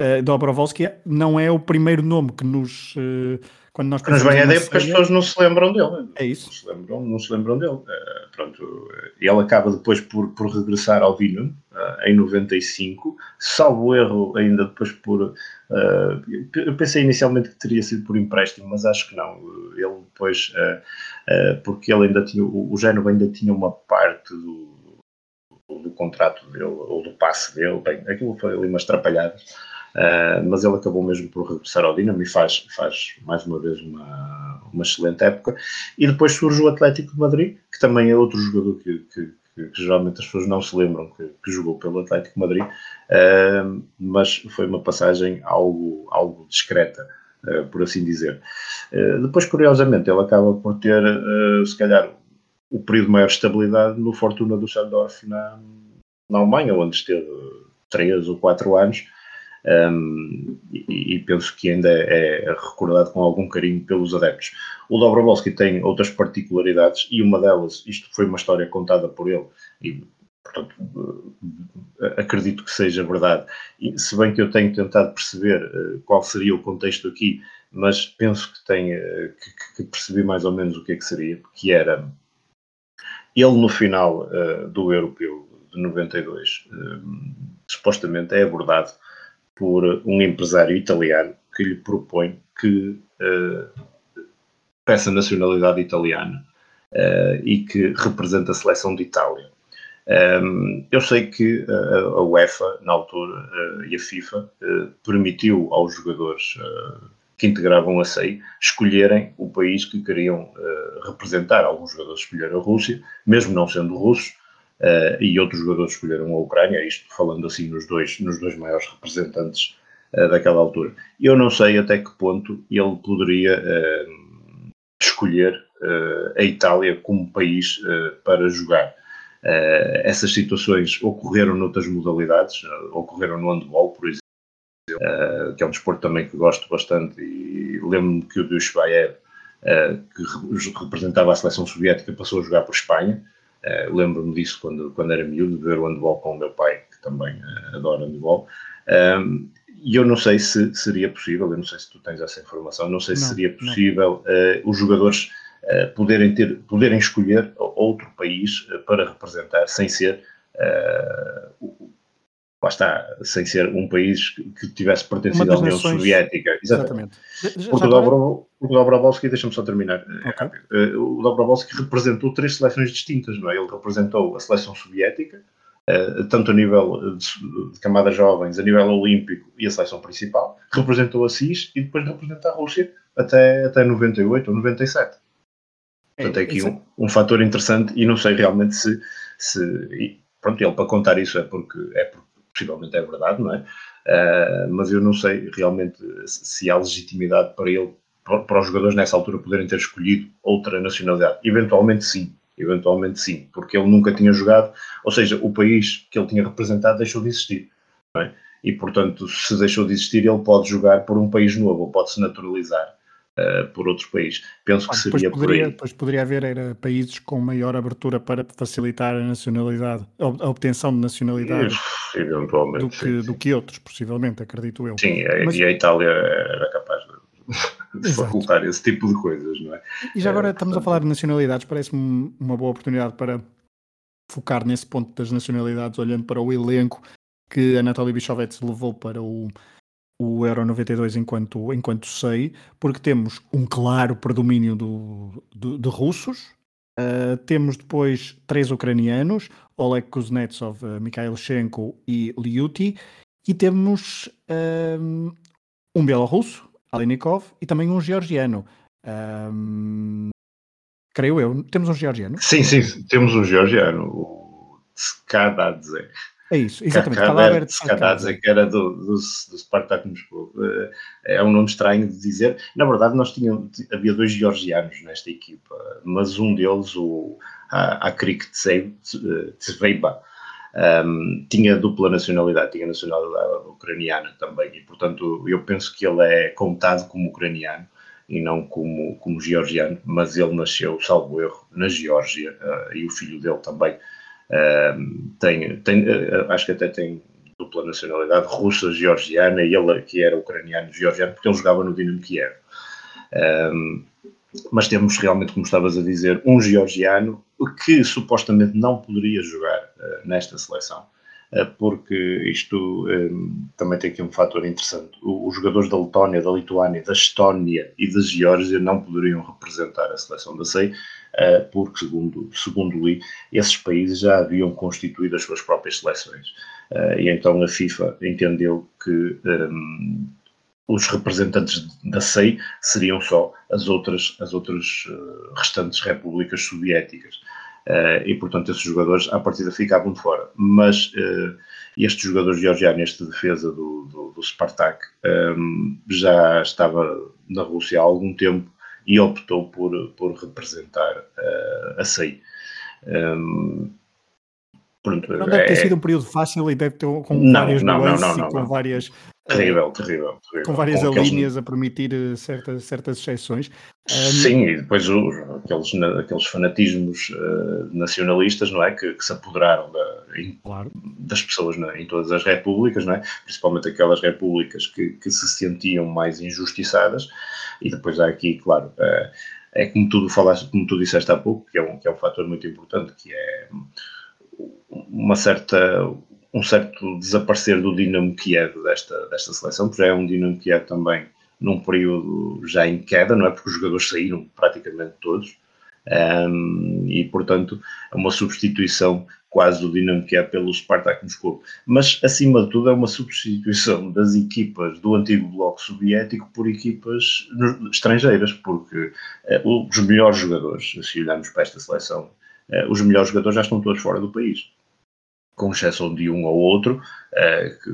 Uh, Dobrovolski não é o primeiro nome que nos. Uh, quando nós Mas bem a ideia porque as pessoas não se lembram dele. É isso. Não se lembram, não se lembram dele. Uh, pronto, ele acaba depois por, por regressar ao uh, em 95, salvo erro ainda depois por. Eu pensei inicialmente que teria sido por empréstimo, mas acho que não. Ele depois. porque ele ainda tinha. O, o Génova ainda tinha uma parte do, do, do contrato dele, ou do passe dele. Bem, aquilo foi ali umas trapalhadas. Uh, mas ele acabou mesmo por regressar ao Dinamo e faz, faz mais uma vez uma, uma excelente época. E depois surge o Atlético de Madrid, que também é outro jogador que, que, que, que geralmente as pessoas não se lembram que, que jogou pelo Atlético de Madrid, uh, mas foi uma passagem algo, algo discreta. Uh, por assim dizer. depois, curiosamente, ele acaba por ter, se calhar, o período de maior estabilidade no Fortuna do Sandorf na, na Alemanha, onde esteve três ou quatro anos, um, e, e, penso que ainda é, recordado com algum carinho pelos adeptos. O Dobrovolski tem outras particularidades e uma delas, isto foi uma história contada por ele e portanto eh, acredito que seja verdade. E, se bem que eu tenho tentado perceber uh, qual seria o contexto aqui, mas penso que tenho uh, que, que, percebi mais ou menos o que é que seria, que era ele no final uh, do europeu de 92 supostamente é abordado por um empresário italiano que lhe propõe que uh, peça nacionalidade italiana uh, e que representa a seleção de Itália. Um, ehm, eu sei que a, a UEFA, na altura, uh, e a FIFA, permitiu aos jogadores que integravam a SEI escolherem o país que queriam representar. Alguns jogadores escolheram a Rússia, mesmo não sendo russos, uh, e outros jogadores escolheram a Ucrânia, isto falando assim nos dois, nos dois maiores representantes uh, daquela altura. Eu não sei até que ponto ele poderia uh, escolher a Itália como país para jogar. essas situações ocorreram noutras modalidades, ocorreram no handball, por exemplo, Uh, que é um desporto também que gosto bastante e lembro-me que o Dushbaev, uh, que representava a seleção soviética, passou a jogar por Espanha Uh, Lembro-me disso quando, quando era miúdo, de ver o handball com o meu pai, que também uh, adora handball. Um, e eu não sei se seria possível, eu não sei se tu tens essa informação, não sei não, se seria possível uh, os jogadores poderem, ter, poderem escolher outro país para representar, sem ser está, sem ser um país que tivesse pertencido à União. Soviética. Exatamente. Exatamente. Porque, o, o Dobrovolsky, deixa-me só terminar, eh, okay. Eh, o Dobrovolsky representou três seleções distintas, não é? Ele representou a seleção soviética, eh, tanto a nível de, de camadas jovens, a nível olímpico e a seleção principal, representou a CIS e depois representa a Rússia até, até 98 ou 97. É, Portanto, é aqui um, um fator interessante e não sei realmente se, se pronto, ele para contar isso é porque, é porque possivelmente é verdade, não é? Uh, mas eu não sei realmente se há legitimidade para ele, para, para, os jogadores nessa altura poderem ter escolhido outra nacionalidade. Eventualmente sim, eventualmente sim, porque ele nunca tinha jogado, ou seja, o país que ele tinha representado deixou de existir, é? E portanto, se deixou de existir, ele pode jogar por um país novo, ou pode se naturalizar uh, por outros países. Penso que seria poderia, por aí. Depois poderia haver era, países com maior abertura para facilitar a nacionalidade, a obtenção de nacionalidade eventualmente, do, que, do que outros, possivelmente, acredito eu. Sim, Mas... e a Itália era capaz de, facultar esse tipo de coisas, não é? E já agora é, estamos portanto... a falar de nacionalidades, parece-me uma boa oportunidade para focar nesse ponto das nacionalidades, olhando para o elenco que a Natália Bichovets levou para o o Euro 92 enquanto, enquanto sei, porque temos um claro predomínio do, do de russos, uh, temos depois três ucranianos, Oleg Kuznetsov, uh, Mikhail Shenko e Liuti, e temos um, um bielorrusso, Alenikov, e também um georgiano. Creio eu. Temos um georgiano? Sim, sim, temos um georgiano, o Skadadze. É isso, exatamente. Kadaver Skadadze, que era do, do, do Spartak Moscou. Eh, é um nome estranho de dizer. Na verdade, nós tínhamos, havia dois georgianos nesta equipa, mas um deles, o Akrik Tsveiba, um, tinha dupla nacionalidade, tinha nacionalidade ucraniana também, e portanto eu penso que ele é contado como ucraniano e não como, como georgiano, mas ele nasceu, salvo erro, na Geórgia, uh, e o filho dele também tem, tem, uh, acho que até tem dupla nacionalidade russa, georgiana, e ele que era ucraniano, georgiano, porque ele jogava no Dinamo Kiev. Um, mas temos realmente, como estavas a dizer, um georgiano que supostamente não poderia jogar uh, nesta seleção, uh, porque isto um, também tem aqui um fator interessante. O, os jogadores da Letónia, da Lituânia, da Estónia e da Geórgia não poderiam representar a seleção da SEI, eh, porque, segundo, segundo li, esses países já haviam constituído as suas próprias seleções. Eh, e então a FIFA entendeu que um, ehm, os representantes da SEI seriam só as outras, as outras eh, restantes repúblicas soviéticas. Uh, e portanto esses jogadores à partida ficavam de fora. Mas uh, este jogador georgiano, este defesa do, do, do Spartak, um, ehm, já estava na Rússia há algum tempo e optou por, por representar uh, a SEI. Um, Pronto, não deve ter é... sido um período fácil e deve ter com não, várias não, não, não, e com várias Terrível, terrível, terrível. Com várias com alíneas aqueles... a permitir eh, certas, certas exceções. Sim, e depois os, aqueles, aqueles fanatismos uh, nacionalistas, não é? Que, que se apoderaram da, em, claro. das pessoas na, em todas as repúblicas, não é? Principalmente aquelas repúblicas que, que se sentiam mais injustiçadas. E depois há aqui, claro, uh, é como tu, falaste, como tu disseste há pouco, que é um, que é um fator muito importante, que é uma certa um certo desaparecer do Dinamo Kiev desta, desta seleção, porque já é um Dinamo Kiev também num período já em queda, não é? Porque os jogadores saíram praticamente todos. Um, e portanto é uma substituição quase do Dinamo Kiev pelo Spartak Moscou. Mas acima de tudo é uma substituição das equipas do antigo bloco soviético por equipas estrangeiras, porque uh, os melhores jogadores, se olharmos para esta seleção, uh, os melhores jogadores já estão todos fora do país com exceção de um ou outro, uh, que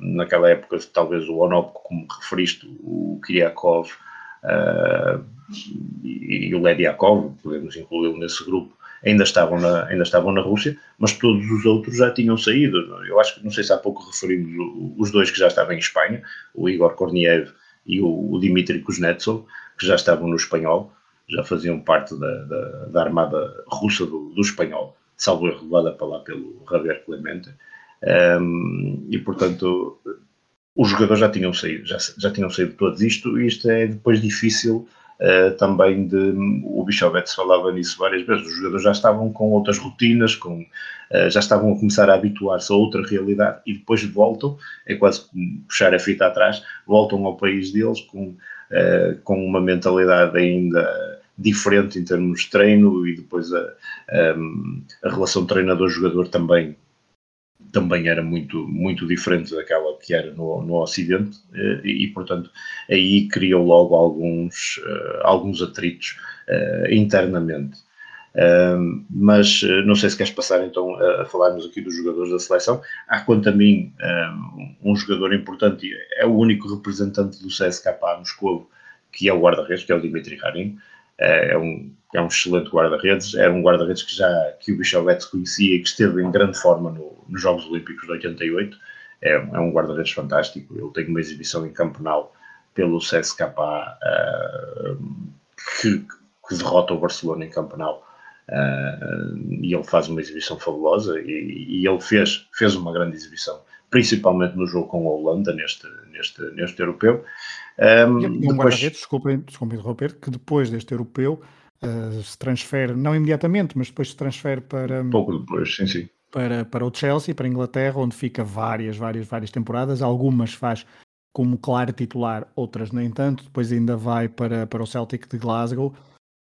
naquela época talvez o Onop, como referiste, o Kiriakov uh, e, e o Lediakov, podemos incluí-lo nesse grupo, ainda estavam, na, ainda estavam na Rússia, mas todos os outros já tinham saído. Eu acho que, não sei se há pouco referimos os dois que já estavam em Espanha, o Igor Korniev e o, o Dmitry Kuznetsov, que já estavam no espanhol, já faziam parte da, da, da armada russa do, do espanhol salvo erro, levada para lá pelo Javier Clemente. Um, e portanto, os jogadores já tinham saído, já, já tinham saído todos isto, isto é depois difícil uh, também de. O Bichovete falava nisso várias vezes, os jogadores já estavam com outras rotinas, com, uh, já estavam a começar a habituar-se a outra realidade e depois voltam, é quase puxar a fita atrás, voltam ao país deles com, uh, com uma mentalidade ainda diferente em termos de treino e depois a, a, a relação treinador-jogador também também era muito, muito diferente daquela que era no, no Ocidente eh, e, e, portanto, aí criou logo alguns, uh, alguns atritos uh, internamente. Mas não sei se queres passar então a, a, falarmos aqui dos jogadores da seleção. Há quanto a mim um jogador importante, é o único representante do CSKA Moscou, que é o guarda-redes, que é o Dimitri Harin. É, é um, é um excelente guarda-redes, era um guarda-redes que já que o Bichovete conhecia e que esteve em grande forma no, nos Jogos Olímpicos de 88. É, é um guarda-redes fantástico. Ele tem uma exibição em Campenal pelo CSKA uh, que, que, derrota o Barcelona em Campenal. Uh, e ele faz uma exibição fabulosa e, e, ele fez, fez uma grande exibição, principalmente no jogo com a Holanda, neste, neste, neste europeu. Um, e um depois... guarda-redes, desculpem, desculpem interromper, que depois deste europeu uh, se transfere, não imediatamente, mas depois se transfere para. Pouco depois, sim, sim. Para, para o Chelsea, para a Inglaterra, onde fica várias, várias, várias temporadas. Algumas faz como claro titular, outras nem tanto. Depois ainda vai para, para o Celtic de Glasgow,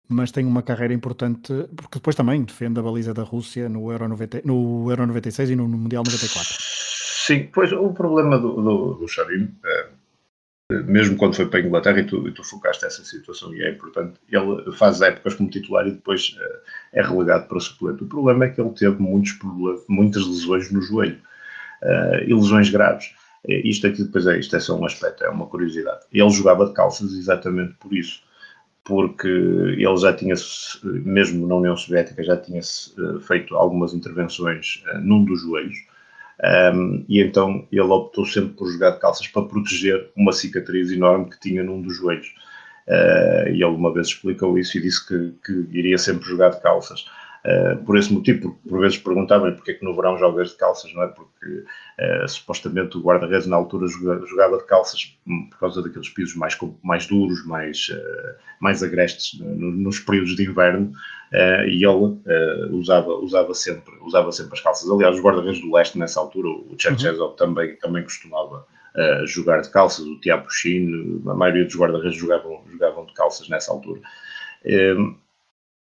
mas tem uma carreira importante, porque depois também defende a baliza da Rússia no Euro, 90, no Euro 96 e no, no Mundial 94. Sim, pois o problema do, do, do é, mesmo quando foi para a Inglaterra, e tu, e tu focaste essa situação, e é importante, ele faz épocas como titular e depois uh, é relegado para o suplente. O problema é que ele teve muitos problemas, muitas lesões no joelho, uh, e lesões graves. Isto aqui depois é, isto é só um aspecto, é uma curiosidade. Ele jogava de calças exatamente por isso, porque ele já tinha, mesmo na União Soviética, já tinha uh, feito algumas intervenções num dos joelhos, um, e então ele optou sempre por jogar de calças para proteger uma cicatriz enorme que tinha num dos joelhos. Uh, e ele uma vez explicou isso e disse que, que iria sempre jogar de calças. Uh, por esse motivo, porque por vezes perguntavam-lhe porque é que no verão jogas de calças, não é? Porque uh, supostamente o guarda-redes na altura jogava, jogava, de calças hum, por causa daqueles pisos mais, mais duros, mais, uh, mais agrestes nos períodos de inverno e ele usava, usava, sempre, usava sempre as calças. Aliás, os guarda-redes do leste nessa altura, o Cherchesov uhum. também, também costumava jogar de calças, o Tiago a maioria dos guarda-redes jogavam, jogavam de calças nessa altura.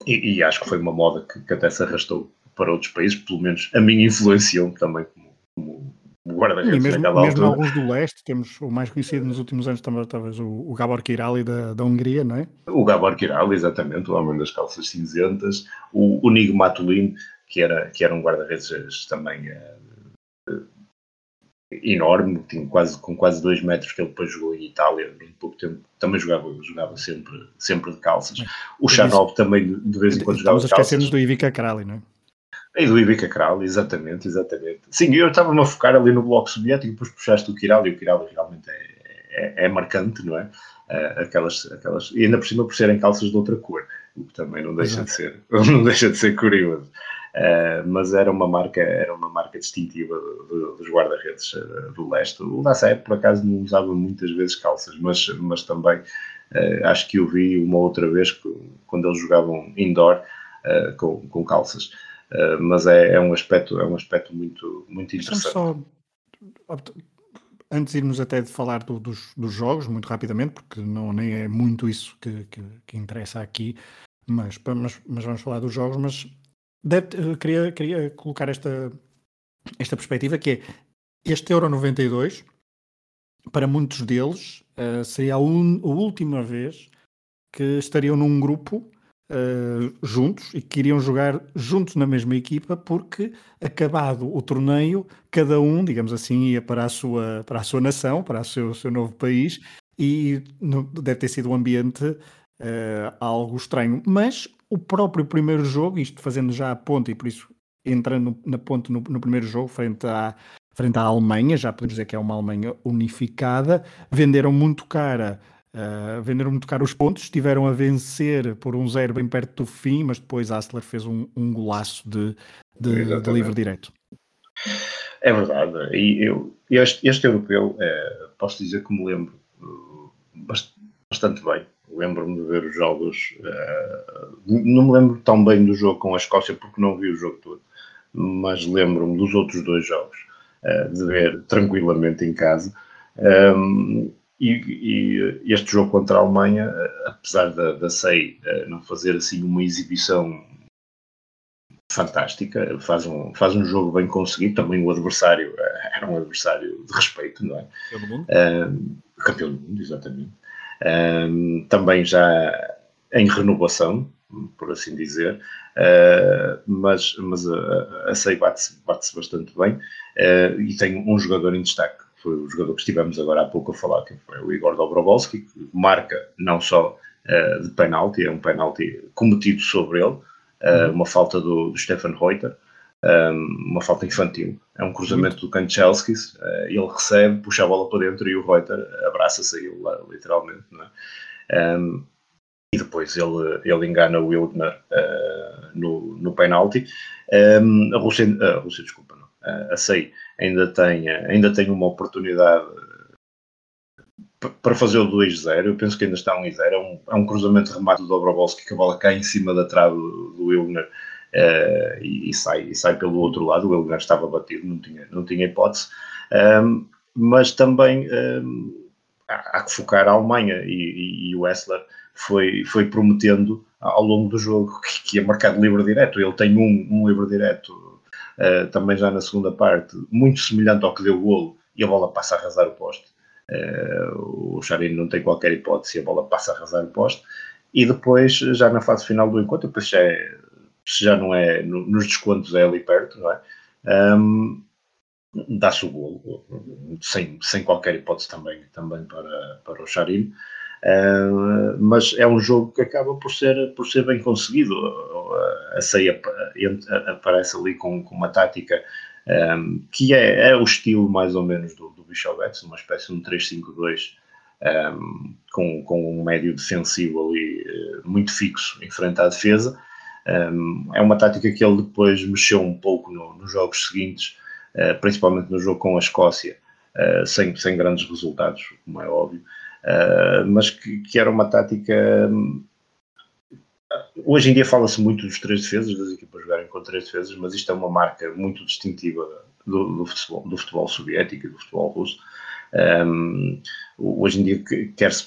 E, e, acho que foi uma moda que, que, até se arrastou para outros países, pelo menos a mim influenciou também como, como guarda-redes mesmo, naquela mesmo altura. alguns do leste, temos o mais conhecido nos últimos anos também, talvez o, o Gabor Kirali da, da Hungria, não é? O Gabor Kirali, exatamente, o homem das calças cinzentas, o, o Nigo Matulin, que era, que era um guarda-redes também uh, enorme, tinha quase, com quase dois metros que ele depois jogou em Itália durante pouco tempo, também jogava, jogava sempre, sempre de calças. O Chanov também de vez em quando jogava de calças. esquecemos do Ivica Krali, não é? E do Ivica Kral, exatamente, exatamente. Sim, eu estava-me a focar ali no bloco soviético, depois puxaste o Kiral, e o Kiral realmente é, é, é marcante, não é? Uh, aquelas, aquelas, e ainda por cima por serem calças de outra cor, o que também não deixa, de ser, não deixa de ser curioso. Uh, mas era uma marca, era uma marca distintiva do, dos guarda-redes uh, do leste. O Lassaet, por acaso, não usava muitas vezes calças, mas, mas também acho que o vi uma outra vez quando eles jogavam indoor com, com calças. mas é, é, um aspecto, é um aspecto muito, muito interessante. Só antes de irmos até de falar do, dos, dos, jogos, muito rapidamente, porque não nem é muito isso que, que, que interessa aqui, mas, mas, mas, vamos falar dos jogos, mas deve, queria, queria colocar esta, esta perspectiva que é este Euro 92, para muitos deles, uh, seria a, un, a última vez que estariam num grupo uh, juntos e que iriam jogar juntos na mesma equipa, porque acabado o torneio, cada um, digamos assim, ia para a sua, para a sua nação, para o seu, seu novo país, e no, deve ter sido um ambiente uh, algo estranho. Mas o próprio primeiro jogo, isto fazendo já a ponte, e por isso entrando na ponte no, no primeiro jogo, frente à, frente à Alemanha, já podemos dizer que é uma Alemanha unificada, venderam muito cara Uh, venderam muito caro os pontos, estiveram a vencer por um zero bem perto do fim, mas depois Asler fez um, um golaço de, de, de livre direto. É verdade, e eu, este, este europeu, é, posso dizer que me lembro uh, bastante bem. Lembro-me de ver os jogos, uh, não me lembro tão bem do jogo com a Escócia porque não vi o jogo todo, mas lembro-me dos outros dois jogos, uh, de ver tranquilamente em casa. Um, e, e, este jogo contra a Alemanha, apesar da, da SEI eh, não fazer assim uma exibição fantástica, faz um, faz um jogo bem conseguido. Também o adversário eh, era um adversário de respeito, não é? Campeão do mundo. Uh, campeão do mundo, exatamente. Uh, também já em renovação, por assim dizer, uh, mas, mas a, a SEI bate-se bate bastante bem. E tem um jogador em destaque. Foi o jogador que estivemos agora há pouco a falar, que foi o Igor Dobrovolski, que marca não só uh, de penalti, é um penalti cometido sobre ele, uh, uma falta do, do Stefan Reuter, um, uma falta infantil. É um cruzamento do Kanchelskis, uh, ele recebe, puxa a bola para dentro e o Reuter abraça-se a ele, literalmente. É? Um, e depois ele, ele engana o Wildner uh, no, no penalti. Um, a Rússia, a Rússia, desculpa, não, a SEI ainda tem, ainda tem uma oportunidade para fazer o 2-0. Eu penso que ainda está 1-0. É um, é um cruzamento de remate do Dobrovolski que a bola cai em cima da trave do, do Wilner uh, e, sai, e sai pelo outro lado. O Wilner estava batido, não tinha, não tinha hipótese. Um, mas também um, há, há, que focar a Alemanha e, e, o Wessler foi, foi prometendo ao longo do jogo que, que marcar de livre direto. Ele tem um, um livre direto uh, também já na segunda parte, muito semelhante ao que deu o golo, e a bola passa a arrasar o poste. Uh, o Charino não tem qualquer hipótese, a bola passa a arrasar o poste. E depois, já na fase final do encontro, depois já, é, já não é, nos descontos é ali perto, não é? Um, dá-se o golo, sem, sem qualquer hipótese também, também para, para o Charino. Uh, mas é um jogo que acaba por ser, por ser bem conseguido. A ceia aparece ali com, com uma tática um, que é, é, o estilo mais ou menos do, do Bichovets, uma espécie de um 3-5-2 um, com, com um médio defensivo ali eh, muito fixo em frente à defesa. Um, é uma tática que ele depois mexeu um pouco no, nos jogos seguintes, uh, principalmente no jogo com a Escócia, uh, sem, sem grandes resultados, como é óbvio. Uh, mas que, que, era uma tática. Hoje em dia fala-se muito dos três defesas, das equipas jogarem com três defesas, mas isto é uma marca muito distintiva do, do, futebol, do futebol soviético e do futebol russo. Um, hoje em dia quer-se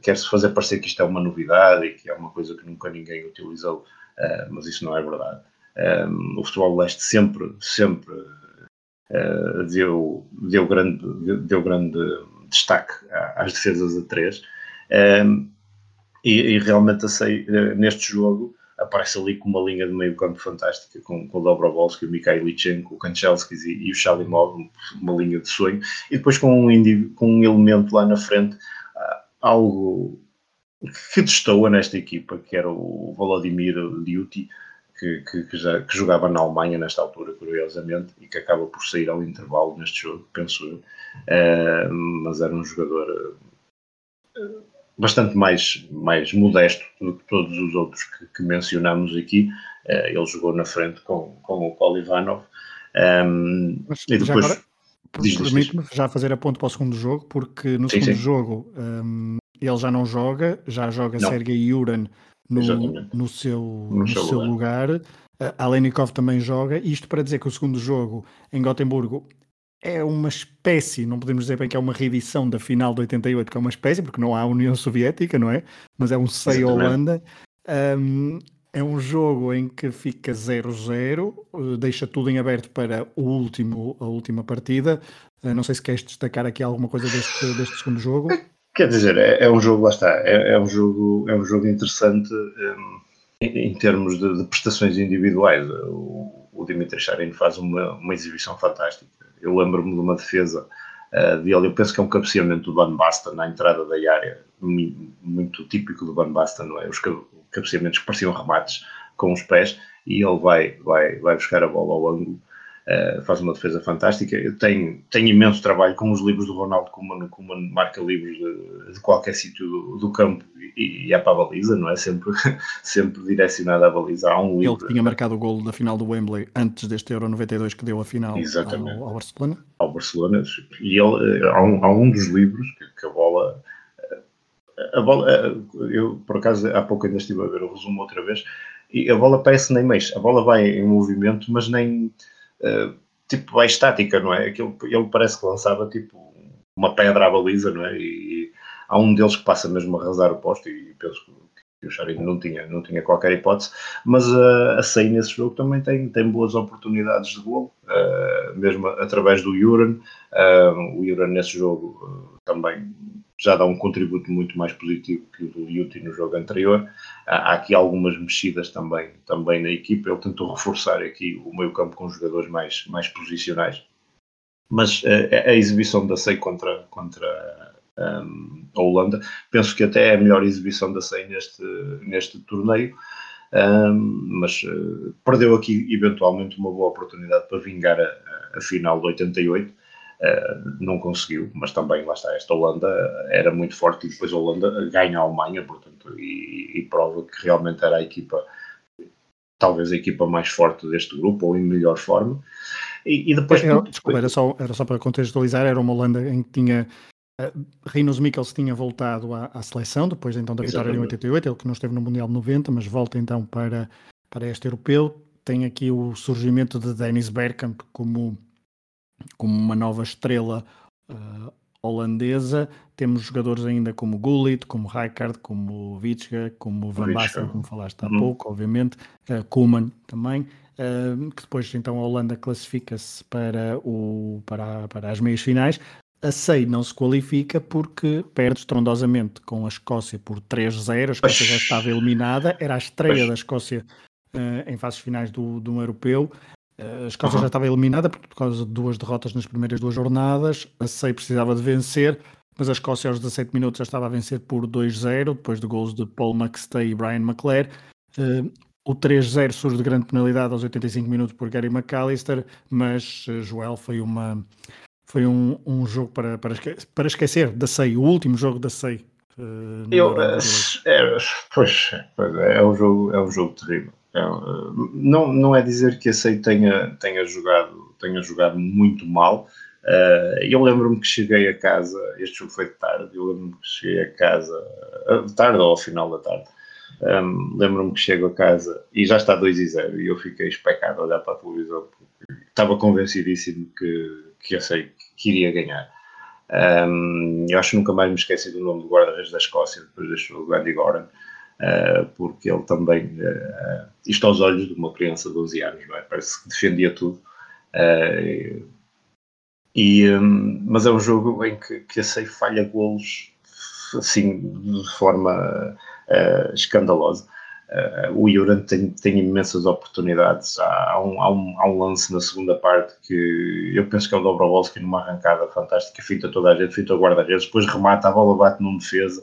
quer-se fazer parecer que isto é uma novidade e que é uma coisa que nunca ninguém utilizou, uh, mas isso não é verdade. Um, o futebol leste sempre, sempre uh, deu, deu grande, deu grande destaque às defesas a três. Um, e, e, realmente sei, eh, neste jogo aparece ali com uma linha de meio campo fantástica, com, com o Dobrovolski, o Mikhailichenko, o Kanchelskis e, e o Shalimov, uma linha de sonho, e depois com um, com um elemento lá na frente, uh, algo que destoa nesta equipa, que era o Volodymyr Liuti, que, que, que, já, que jogava na Alemanha nesta altura, curiosamente, e que acaba por sair ao intervalo neste jogo, penso eu. Uh, mas era um jogador uh, bastante mais, mais modesto do que todos os outros que, que mencionamos aqui. Uh, ele jogou na frente com, com o Polivanov. Um, e depois. Permite-me já fazer a ponto para o segundo jogo, porque no sim, segundo sim. jogo um, ele já não joga, já joga não. Sergei Yuran no, no seu, no, no seu lugar. lugar. Uh, Alenikov também joga. Isto para dizer que o segundo jogo em Gotemburgo é uma espécie, não podemos dizer bem que é uma reedição da final de 88, que é uma espécie, porque não há União Soviética, não é? Mas é um SEI Holanda. Um, é um jogo em que fica 0-0, eh, deixa tudo em aberto para o último, a última partida. Uh, não sei se queres destacar aqui alguma coisa deste, deste segundo jogo. Quer dizer, é, é um jogo, lá está, é, é, um, jogo, é um jogo interessante um, em, em, termos de, de, prestações individuais. O, o Dimitri Sharin faz uma, uma exibição fantástica eu lembro-me de uma defesa uh, dele, eu penso que é um cabeceamento do Van Basten na entrada da área, muito típico do Van Basten, não é? Os cabeceamentos que pareciam remates com os pés, e ele vai, vai, vai buscar a bola ao ângulo Uh, faz uma defesa fantástica. Tenho, tenho imenso trabalho com os livros do Ronaldo Koeman, Koeman marca livros de, de qualquer sítio do, do, campo e, e, é para a baliza, não é? Sempre, sempre direcionado à baliza. Há um livro, Ele tinha marcado o golo da final do Wembley antes deste Euro 92 que deu a final ao, ao, Barcelona. Ao Barcelona. E ele, eh, há, um, há um dos livros que, que a bola eh, a bola, eu por acaso há pouco ainda estive a ver o resumo outra vez, e a bola parece nem mexe, a bola vai em movimento, mas nem, uh, tipo, é estática, não é? Aquilo, ele parece que lançava tipo uma pedra à baliza, não é? E, e há um deles que passa mesmo a arrasar o posto e penso que o Charino não tinha, não tinha qualquer hipótese, mas uh, a SEI nesse jogo também tem, tem boas oportunidades de gol, uh, mesmo através do Uran. Uh, o Uran nesse jogo também já dá um contributo muito mais positivo que o do Yuti no jogo anterior. Há aqui algumas mexidas também, também na equipa. Ele tentou reforçar aqui o meio campo com jogadores mais, mais posicionais. Mas a, a exibição da SEI contra, contra um, a Holanda, penso que até é a melhor exibição da SEI neste, neste torneio. Um, mas uh, perdeu aqui eventualmente uma boa oportunidade para vingar a, a final de 88 Uh, não conseguiu, mas também lá está, esta Holanda era muito forte e depois a Holanda ganha a Alemanha, portanto, e, e prova que realmente era a equipa, talvez a equipa mais forte deste grupo, ou em melhor forma. E, e depois. Era, desculpa, era só, era só para contextualizar, era uma Holanda em que tinha. Uh, Rinos Mikkels tinha voltado à, à, seleção depois então da vitória em 88, ele que não esteve no Mundial 90, mas volta então para, para este europeu. Tem aqui o surgimento de Dennis Bergkamp como como uma nova estrela uh, holandesa. Temos jogadores ainda como Gullit, como Rijkaard, como Witsche, como Van Basten, como falaste há uhum. pouco, obviamente, uh, Koeman também, uh, que depois então a Holanda classifica-se para, o, para, para as meias finais. A SEI não se qualifica porque perde estrondosamente com a Escócia por 3-0. A Escócia já estava eliminada, era a estreia da Escócia uh, em fases finais do, do europeu. A Escócia uhum. já estava eliminada por causa de duas derrotas nas primeiras duas jornadas. A SEI precisava de vencer, mas a Escócia aos 17 minutos já estava a vencer por 2-0, depois de gols de Paul McStay e Brian McClare. Uh, o 3-0 surge de grande penalidade aos 85 minutos por Gary McAllister, mas uh, Joel foi uma foi um, um jogo para, para, para esquecer da SEI, o último jogo da SEI. Uh, Eu, é, pois, pois é, é um jogo, é um jogo terrível. É, não, não é dizer que a SEI tenha, tenha, jogado, tenha jogado muito mal. Uh, eu lembro-me que cheguei a casa, este jogo foi de tarde, eu lembro-me que cheguei a casa, de tarde ou ao final da tarde, um, lembro-me que chego a casa e já está 2 e 0 e eu fiquei especado a olhar para a televisão porque estava convencidíssimo que, que a SEI que iria ganhar. Um, eu acho que nunca mais me esqueci do nome do guarda-redes da Escócia depois deste jogo, Andy Goran. Uh, porque ele também, uh, isto aos olhos de uma criança de 12 anos, é? parece que defendia tudo. Uh, e, mas é um jogo em que, que a SEI falha golos assim, de forma escandalosa. o Iuran tem, tem imensas oportunidades. Há, há, um, há, um, há, um, lance na segunda parte que eu penso que é o Dobrovolski numa arrancada fantástica, finta toda a gente, finta o guarda-redes, depois remata, a bola bate num defesa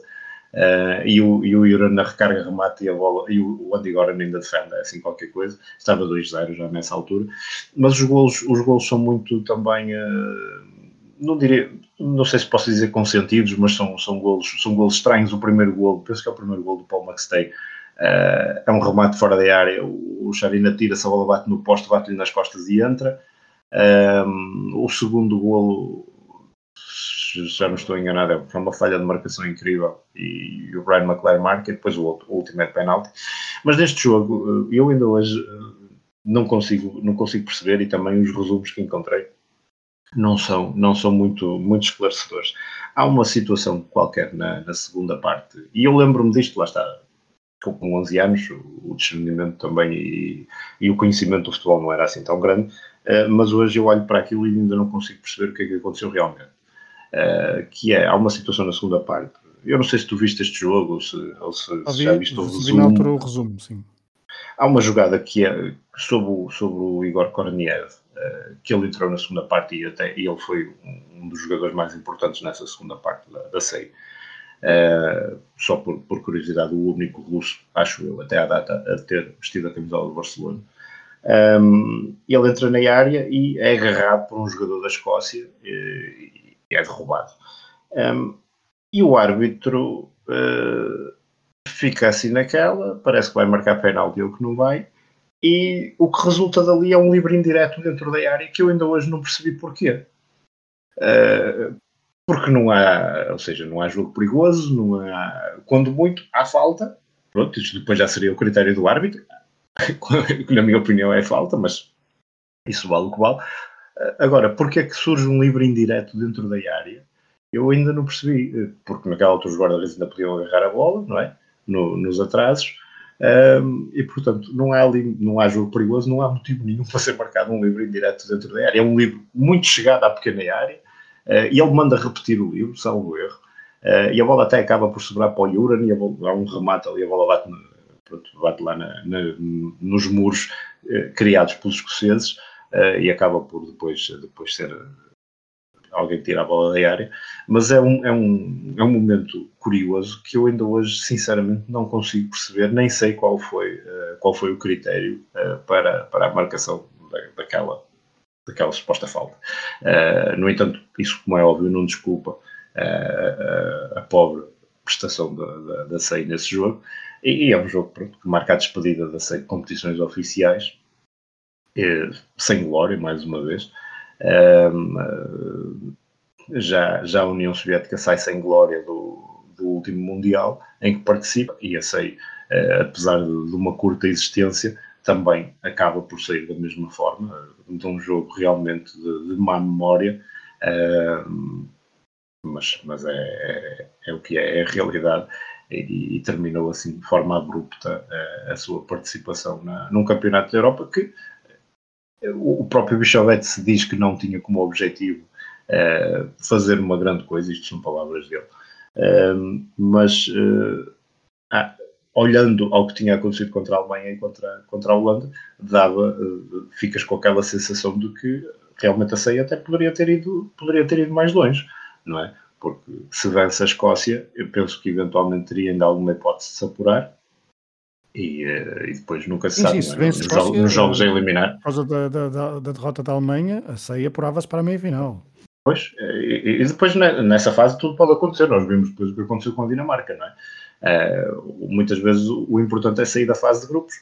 Uh, e, o, e o na recarga remate e a bola, e o, o Andy Goran ainda defende, é assim qualquer coisa. Estava 2-0 já nessa altura. Mas os golos, os golos são muito também, uh, não diria, não sei se posso dizer consentidos, mas são, são, golos, são golos estranhos. O primeiro golo, penso que é o primeiro golo do Paul McStay, uh, é um remate fora da área. O, o Charina tira-se, a bola bate no posto, bate-lhe nas costas e entra. o segundo golo já não estou enganado, foi uma falha de marcação incrível e o Brian McLaren marca e depois o, outro, o último é de penalti. Mas neste jogo, eh, eu ainda hoje eh, não consigo, não consigo perceber e também os resumos que encontrei não são, não são muito, muito esclarecedores. Há uma situação qualquer na, na segunda parte e eu lembro-me disto, lá está, com 11 anos, o discernimento também e, e, o conhecimento do futebol não era assim tão grande, eh, mas hoje eu olho para aquilo e ainda não consigo perceber o que é que aconteceu realmente. Uh, que é, há uma situação na segunda parte. Eu não sei se tu viste este jogo ou se, ou se, se já viste o resumo. altura o resumo, sim. Há uma jogada que é sobre o, sobre o Igor Korniev, uh, que ele entrou na segunda parte e, até, e ele foi um dos jogadores mais importantes nessa segunda parte da, da SEI. Uh, só por, por, curiosidade, o único russo, acho eu, até à data, a ter vestido a camisola do Barcelona. Um, ele entra na área e é agarrado por um jogador da Escócia e, é derrubado. Um, e o árbitro uh, fica assim naquela, parece que vai marcar penalti ou que não vai, e o que resulta dali é um livre indireto dentro da área que eu ainda hoje não percebi porquê. Uh, porque não há, ou seja, não há jogo perigoso, não há, quando muito, há falta. Pronto, isto depois já seria o critério do árbitro, que na minha opinião é falta, mas isso vale o que vale. Agora, porque é que surge um livre indireto dentro da área? Eu ainda não percebi, eh, porque naquela altura os guarda-redes ainda podiam agarrar a bola, não é? No, nos atrasos, um, e portanto não há, não há jogo perigoso, não há motivo nenhum para ser marcado um livro indireto dentro da área. É um livro muito chegado à pequena área, uh, e ele manda repetir o livro, salvo erro, uh, e a bola até acaba por sobrar para o Juran, e bola, há um remate ali, a bola bate, pronto, bate lá na, na, nos muros uh, criados pelos escoceses, uh, e acaba por depois, depois ser alguém tirar a bola da área, mas é um, é, um, é um momento curioso que eu ainda hoje, sinceramente, não consigo perceber, nem sei qual foi, uh, qual foi o critério uh, para, para a marcação da, daquela, daquela suposta falta. Uh, no entanto, isso, como é óbvio, não desculpa a pobre prestação da, da, SEI nesse jogo, e, é um jogo pronto, que marca a despedida da SEI de competições oficiais, sem glória, mais uma vez. já, já a União Soviética sai sem glória do, do último Mundial em que participa, e a SEI, eh, apesar de, uma curta existência, também acaba por sair da mesma forma, de um jogo realmente de, de má memória, mas, mas é, é, é, o que é, é a realidade. E, e, terminou assim de forma abrupta a, a sua participação na, num campeonato da Europa que o próprio se diz que não tinha como objetivo uh, fazer uma grande coisa, isto são palavras dele. Uh, mas uh, ah, olhando ao que tinha acontecido contra a Alemanha e contra, contra a Holanda, dava, ficas com aquela sensação de que realmente a ceia até poderia ter ido, poderia ter ido mais longe, não é? Porque se vence a Escócia, eu penso que eventualmente teria ainda alguma hipótese de se apurar, e, eh, e, depois nunca se sabe. É? nos, Escócia, nos, jogos a eliminar. Por causa da, da, da, da derrota da Alemanha, a ceia apurava-se para a meia final. Pois, e, e, depois nessa fase tudo pode acontecer. Nós vimos depois o que aconteceu com a Dinamarca, não é? Uh, muitas vezes o, o, importante é sair da fase de grupos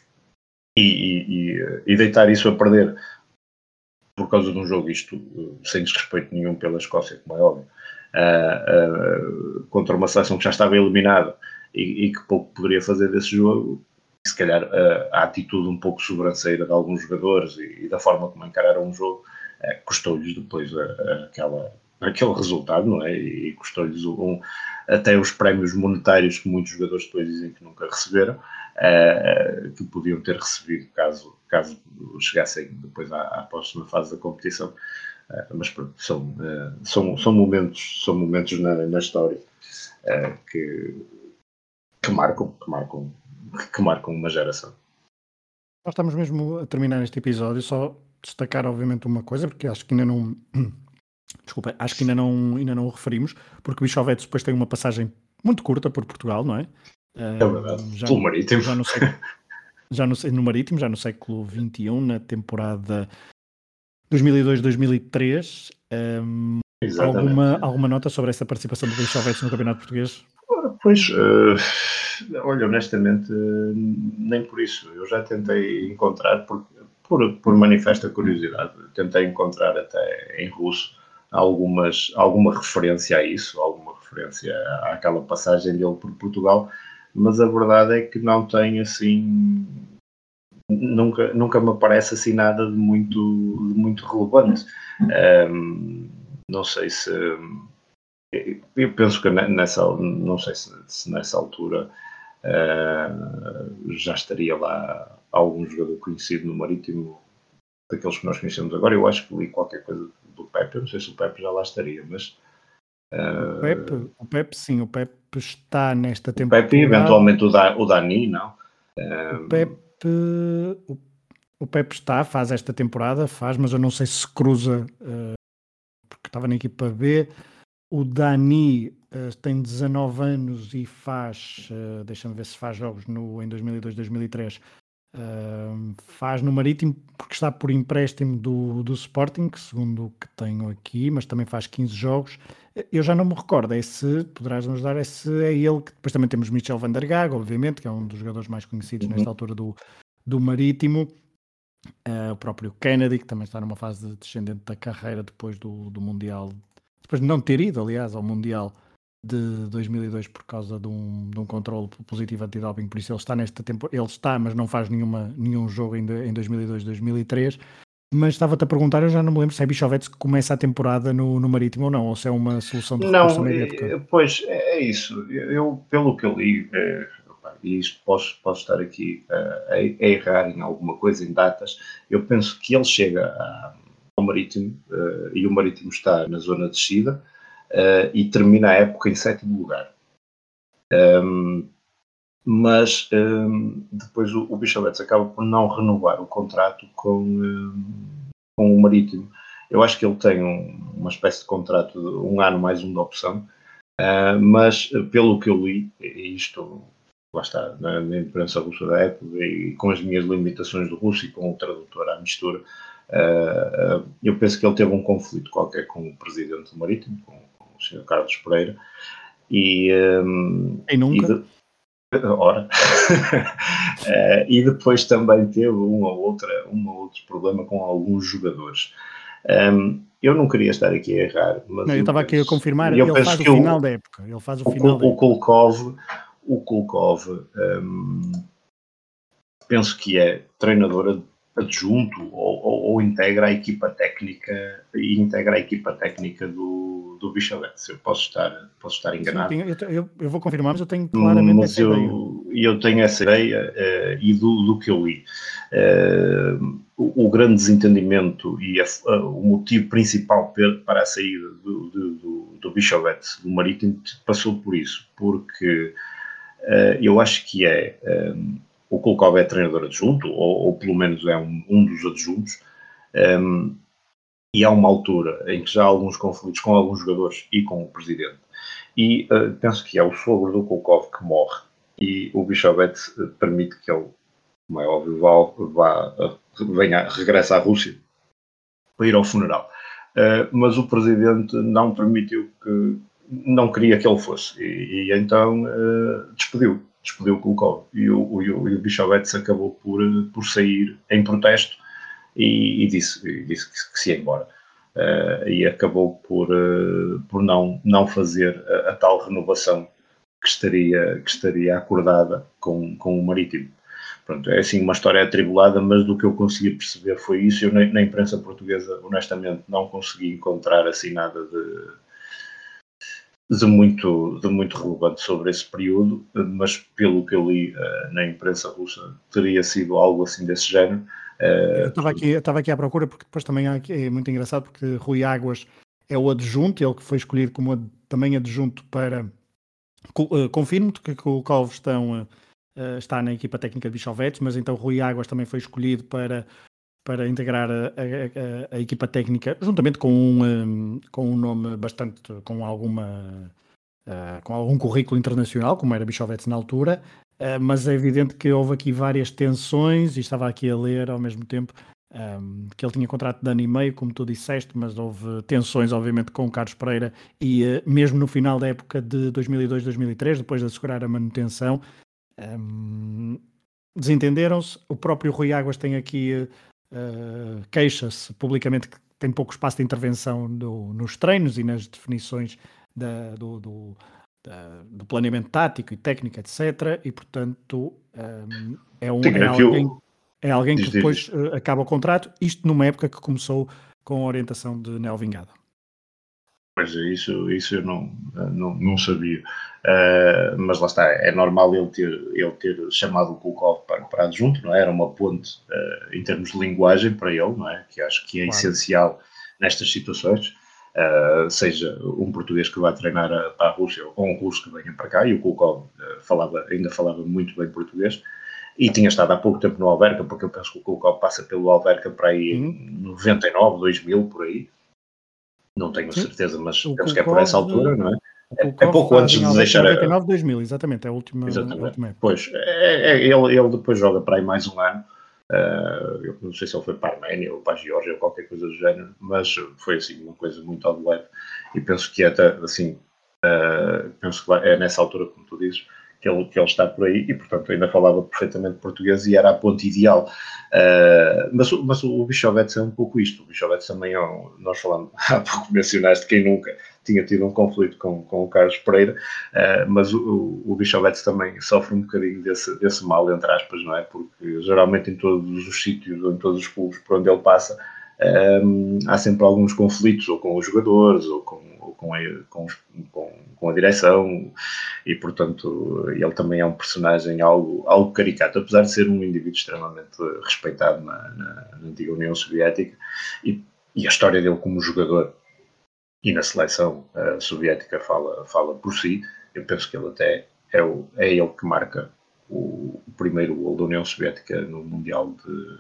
e, e, deitar isso a perder por causa de um jogo, isto sem desrespeito nenhum pela Escócia, como é óbvio, uh, uh, contra uma seleção que já estava eliminada e, que pouco poderia fazer desse jogo, se calhar a, a atitude um pouco sobranceira de alguns jogadores e, e da forma como encararam o jogo é, custou-lhes depois a, a, aquela, aquele resultado, não é? E custou-lhes um, até os prémios monetários que muitos jogadores depois dizem que nunca receberam, é, que podiam ter recebido caso, caso chegassem depois à, à próxima fase da competição. É, mas pronto, são, são, são momentos, são momentos na, na história que, que marcam, que marcam que marcam uma geração. Nós estamos mesmo a terminar este episódio, só destacar obviamente uma coisa, porque acho que ainda não desculpa, acho que ainda não, ainda não o referimos, porque o Bichovetes depois tem uma passagem muito curta por Portugal, não é? É verdade, já, pelo Marítimo. Já no, século, já no, no Marítimo, já no século XXI, na temporada 2002-2003. Um, alguma, alguma nota sobre essa participação do Luís no Campeonato Português? Pois, uh, olha, honestamente, nem por isso. Eu já tentei encontrar, por, por, por manifesta curiosidade, tentei encontrar até em russo algumas, alguma referência a isso, alguma referência àquela passagem dele por Portugal, mas a verdade é que não tem assim. Nunca, nunca me parece assim nada de muito, de muito relevante. Um, não sei se. Eu penso que nessa. Não sei se, se nessa altura uh, já estaria lá algum jogador conhecido no Marítimo, daqueles que nós conhecemos agora. Eu acho que li qualquer coisa do Pepe. Eu não sei se o Pepe já lá estaria, mas. Uh, o, Pepe, o Pepe, sim, o Pepe está nesta temporada. O Pepe, eventualmente o, da, o Dani, não? Uh, o Pepe. O, o Pepe está, faz esta temporada, faz, mas eu não sei se cruza uh, que estava na equipa B. O Dani uh, tem 19 anos e faz, uh, deixa-me ver se faz jogos no, em 2002, 2003. Uh, faz no Marítimo porque está por empréstimo do, do Sporting, segundo o que tenho aqui, mas também faz 15 jogos. Eu já não me recordo, é se, poderás nos dar, é se é ele que depois também temos Michel van der Gaag, obviamente, que é um dos jogadores mais conhecidos uhum. nesta altura do, do Marítimo. Uh, o próprio Kennedy, que também está numa fase descendente da carreira depois do, do Mundial, depois de não ter ido, aliás, ao Mundial de 2002 por causa de um, de um controle positivo antidoping, por isso ele está nesta temporada, ele está, mas não faz nenhuma, nenhum jogo ainda em 2002, 2003. Mas estava-te a perguntar, eu já não me lembro se é Bichovetes que começa a temporada no, no Marítimo ou não, ou se é uma solução de Não, é, pois é, é isso. Eu, pelo que eu li, é, e isto posso, posso estar aqui a, a, errar em alguma coisa, em datas, eu penso que ele chega a, Marítimo uh, e o Marítimo está na zona de descida uh, e termina a época em sétimo lugar. Um, mas um, depois o, o Bichovetes acaba por não renovar o contrato com, um, com o Marítimo. Eu acho que ele tem um, uma espécie de contrato de um ano mais um de opção, uh, mas pelo que eu li, e isto lá está, na, na imprensa russa da época e com as minhas limitações do russo e com o tradutor à mistura, uh, uh, eu penso que ele teve um conflito qualquer com o presidente do Marítimo, com, com o Sr. Carlos Pereira, e, um, e nunca? E de, ora, uh, e depois também teve um ou, outra, um ou outro problema com alguns jogadores. Um, eu não queria estar aqui a errar, mas. Não, eu estava aqui a confirmar, ele faz o final da época. Ele faz o, o final o, o Kulkov o Kulkov um, penso que é treinador adjunto ou, ou, ou, integra a equipa técnica e integra a equipa técnica do, do Bichavet. Eu posso estar, posso estar enganado. Sim, eu, eu, eu, vou confirmar, mas eu tenho claramente mas essa eu, ideia. Eu tenho essa ideia uh, e do, do que eu li. Uh, o, o, grande desentendimento e a, o motivo principal para a saída do, do, do, do Marítimo passou por isso, porque Uh, eu acho que é um, o Kulkov é treinador adjunto, ou, ou pelo menos é um, um dos adjuntos, um, eh, e há uma altura em que já há alguns conflitos com alguns jogadores e com o presidente. E uh, penso que é o sogro do Kulkov que morre, e o Bichovet permite que ele, como é óbvio, vá, vá venha, regresse à Rússia para ir ao funeral. Uh, mas o presidente não permitiu que não queria que ele fosse. E, e então uh, despediu, despediu o Kulkov. E o, o, o, o Bichovetes acabou por, por sair em protesto e, e disse, e disse que, que, se ia embora. Uh, e acabou por, uh, por não, não fazer a, a, tal renovação que estaria, que estaria acordada com, com o Marítimo. Pronto, é assim uma história atribulada, mas do que eu consegui perceber foi isso. Eu na, na imprensa portuguesa, honestamente, não consegui encontrar assim nada de, de muito, de muito relevante sobre esse período, mas pelo que eu li uh, na imprensa russa, teria sido algo assim desse género. Uh, eu estava aqui, estava aqui à procura, porque depois também é muito engraçado, porque Rui Águas é o adjunto, ele que foi escolhido como ad, também adjunto para. Uh, Confirmo-te que, o Calvestão uh, está na equipa técnica de Bichovetes, mas então Rui Águas também foi escolhido para para integrar a, a, a, equipa técnica, juntamente com um, com um nome bastante, com alguma uh, com algum currículo internacional, como era Bichovets na altura, uh, mas é evidente que houve aqui várias tensões, e estava aqui a ler ao mesmo tempo, um, que ele tinha contrato de ano e meio, como tu disseste, mas houve tensões, obviamente, com o Carlos Pereira, e uh, mesmo no final da época de 2002-2003, depois de assegurar a manutenção, um, desentenderam-se. O próprio Rui Águas tem aqui, uh, queixa-se publicamente que tem pouco espaço de intervenção do, nos treinos e nas definições da, do, do, da, do, planeamento tático e técnico, etc. E, portanto, um, é, um, é alguém, é alguém que depois uh, acaba o contrato, isto numa época que começou com a orientação de Nel Vingada. Pois é, isso, isso eu não, não, não sabia. Uh, mas lá está, é normal ele ter, ele ter chamado o Kulkov para, para adjunto, não é? Era uma ponte uh, em termos de linguagem para ele, não é? Que acho que é claro. essencial nestas situações. Uh, seja um português que vai treinar a, para a Rússia ou um russo que venha para cá, e o Kulkov falava, ainda falava muito bem português, e tinha estado há pouco tempo no Alverca, porque eu penso que o Kulkov passa pelo Alverca para aí uhum. em 99, 2000, por aí não tenho Sim. certeza, mas o penso que é por essa altura, não é? É, é pouco antes de deixar. 99, 2000, exatamente, é a última. Exatamente. A última pois, é, é, ele, ele depois joga para aí mais um ano. Uh, eu não sei se ele foi para a Arménia ou para a Geórgia ou qualquer coisa do género, mas foi assim uma coisa muito ao leve. E penso que é até assim, uh, penso que é nessa altura, como tu dizes, que ele, que ele está por aí e, portanto, ainda falava perfeitamente português e era a ponte ideal. Uh, mas, mas o Bichovets é um pouco isto. O Bichovets também é um, nós falamos, há pouco mencionaste quem nunca tinha tido um conflito com, com o Carlos Pereira, uh, mas o, o Bichovets também sofre um bocadinho desse, desse mal, entre aspas, não é? Porque geralmente em todos os sítios em todos os clubes por onde ele passa, um, há sempre alguns conflitos, ou com os jogadores, ou com, ou com, a, com, com, com, a direção, e portanto ele também é um personagem algo, algo caricato, apesar de ser um indivíduo extremamente respeitado na, na, na antiga União Soviética, e, e, a história dele como jogador e na seleção uh, soviética fala, fala por si. Eu penso que ele até é, o, é ele que marca o, o primeiro gol da União Soviética no Mundial de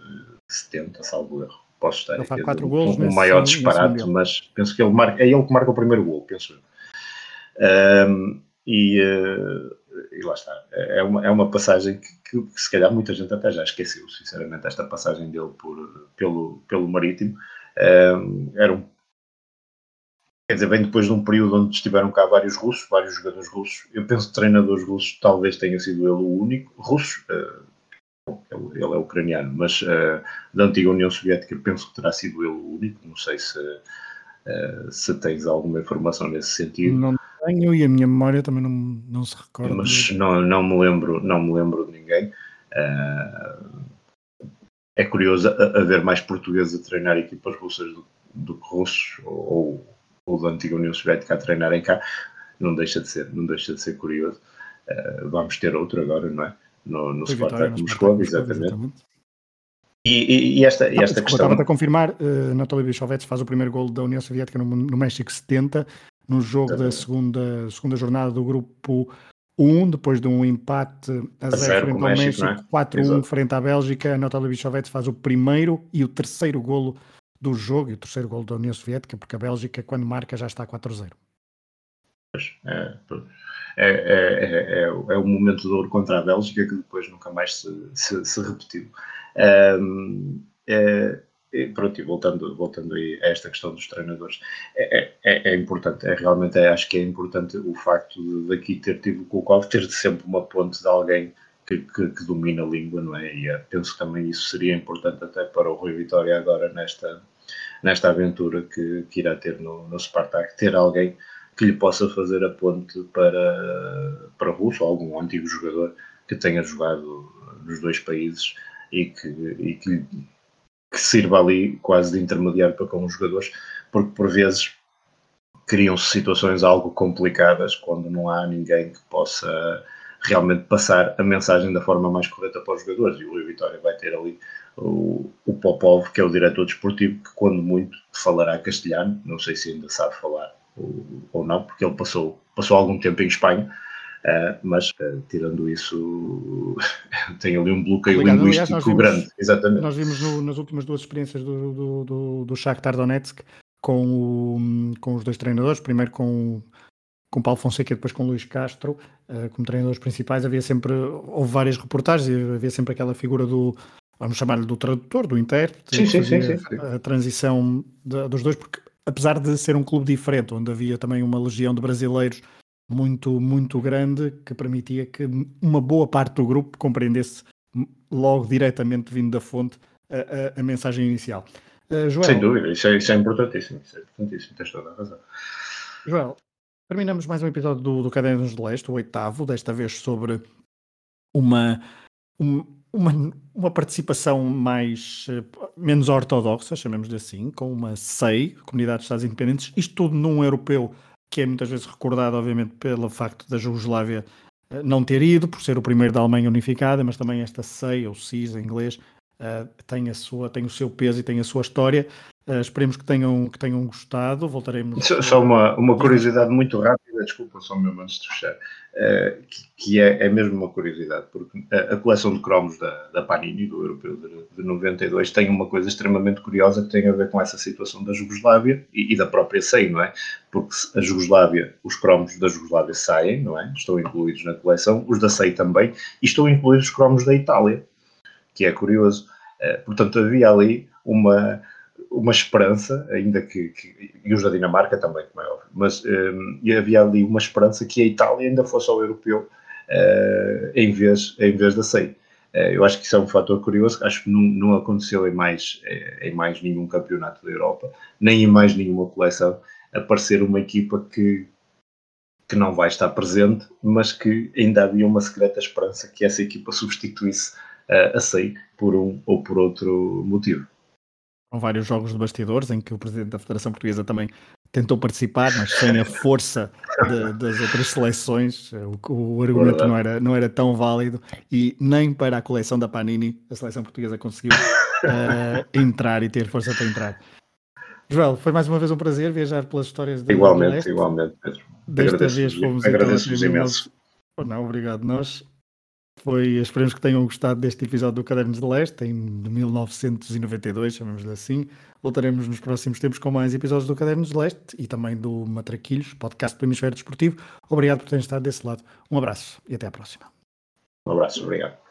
70, salvo erro posso estar ele faz quatro gols um, maior disparate, mas penso que ele marca, é ele que marca o primeiro gol, penso eu. Um, e, uh, e, lá está. É uma, é uma passagem que, que, que, se calhar muita gente até já esqueceu, sinceramente, esta passagem dele por, pelo, pelo Marítimo. Um, era um quer dizer, bem depois de um período onde estiveram cá vários russos, vários jogadores russos. Eu penso que treinadores russos talvez tenha sido ele o único. Russos, uh, ele, é ucraniano, mas uh, da antiga União Soviética penso que terá sido ele o único, não sei se, uh, se tens alguma informação nesse sentido. Não tenho e a minha memória também não, não se recorda. Mas não, não, me lembro, não me lembro de ninguém. Uh, é curioso haver mais portugueses a treinar equipas russas do, do que russos ou, ou da antiga União Soviética a treinarem cá. Não deixa de ser, não deixa de ser curioso. vamos ter outro agora, não é? No, no Spartak Moscou, exatamente. exatamente. E, e, esta, e esta Não, questão. Estava a confirmar, uh, Anatoly Bichovets faz o primeiro gol da União Soviética no, no México 70, no jogo exatamente. da segunda, segunda jornada do grupo 1, depois de um empate a 0 frente ao México, México é? 4-1 frente à Bélgica. Anatoly Bichovets faz o primeiro e o terceiro golo do jogo, e o terceiro golo da União Soviética, porque a Bélgica, quando marca, já está 4-0. É, é, é, é, é, o momento de ouro contra a Bélgica que depois nunca mais se, se, se repetiu. Um, é, pronto, e voltando, voltando aí a esta questão dos treinadores, é, é, é importante, é, realmente é, acho que é importante o facto de daqui ter tido o Kulkov, ter sempre uma ponte de alguém que, que, que, domina a língua, não é? E penso que também isso seria importante até para o Rui Vitória agora nesta, nesta aventura que, que irá ter no, no Spartak, ter alguém que lhe possa fazer a ponte para, para Russo, algum antigo jogador que tenha jogado nos dois países e que, e que, que sirva ali quase de intermediário para com os jogadores, porque por vezes criam-se situações algo complicadas quando não há ninguém que possa realmente passar a mensagem da forma mais correta para os jogadores. E o Rui Vitória vai ter ali o, o Popov, que é o diretor desportivo, que quando muito falará castelhano, não sei se ainda sabe falar ou, não, porque ele passou, passou algum tempo em Espanha, uh, mas uh, tirando isso, tem ali um bloqueio Obrigado. linguístico Aliás, vimos, grande. Exatamente. Nós vimos no, nas últimas duas experiências do, do, do, do Shakhtar Donetsk com, o, com os dois treinadores, primeiro com com Paulo Fonseca e depois com Luís Castro, uh, como treinadores principais, havia sempre, houve várias reportagens e havia sempre aquela figura do, vamos chamar-lhe do tradutor, do intérprete, sim, sim, sim, sim, a transição de, dos dois, porque apesar de ser um clube diferente, onde havia também uma legião de brasileiros muito, muito grande, que permitia que uma boa parte do grupo compreendesse logo diretamente vindo da fonte a, a, a mensagem inicial. Uh, Joel, Sem dúvida, isso é, isso é importantíssimo, isso é importantíssimo, tens toda a razão. Joel, terminamos mais um episódio do, do Cadernos de Leste, o oitavo, desta vez sobre uma, uma, uma participação mais eh, menos ortodoxa, chamemos-lhe assim, com uma SEI, Comunidade de Estados Independentes, isto tudo num europeu que é muitas vezes recordado, obviamente, pelo facto da Jugoslávia eh, não ter ido, por ser o primeiro da Alemanha unificada, mas também esta SEI, ou CIS em inglês, uh, tem, a sua, tem o seu peso e tem a sua história. Uh, esperemos que tenham, que tenham gostado. Voltaremos. Só, só uma, uma curiosidade muito rápida, desculpa, só mesmo antes de fechar, uh, que, que é, é, mesmo uma curiosidade, porque a, a coleção de cromos da, da, Panini, do Europeu de, de 92, tem uma coisa extremamente curiosa que tem a ver com essa situação da Jugoslávia e, e da própria SEI, não é? Porque a Jugoslávia, os cromos da Jugoslávia saem, não é? Estão incluídos na coleção, os da SEI também, e estão incluídos os cromos da Itália, que é curioso. Uh, portanto, havia ali uma uma esperança, ainda que, que, e os da Dinamarca também, como é óbvio, mas um, havia ali uma esperança que a Itália ainda fosse ao europeu uh, em, vez, em vez da SEI. Uh, eu acho que isso é um fator curioso, acho que não, não aconteceu em mais, eh, em mais nenhum campeonato da Europa, nem em mais nenhuma coleção, aparecer uma equipa que, que não vai estar presente, mas que ainda havia uma secreta esperança que essa equipa substituísse uh, a SEI por um ou por outro motivo vários jogos de bastidores em que o presidente da Federação Portuguesa também tentou participar, mas sem a força de, das outras seleções, o, o argumento não era, não era tão válido e nem para a coleção da Panini a seleção portuguesa conseguiu uh, entrar e ter força para entrar. Joel, foi mais uma vez um prazer viajar pelas histórias da Igualmente, igualmente, Pedro. Desta agradeço, vez fomos agradeço então, imenso. Não, obrigado. Nós foi, esperemos que tenham gostado deste episódio do Cadernos de Leste, em 1992, chamamos-lhe assim. Voltaremos nos próximos tempos com mais episódios do Cadernos de Leste e também do Matraquilhos, podcast do Hemisfério Desportivo. Obrigado por terem estado desse lado. Um abraço e até à próxima. Um abraço, obrigado.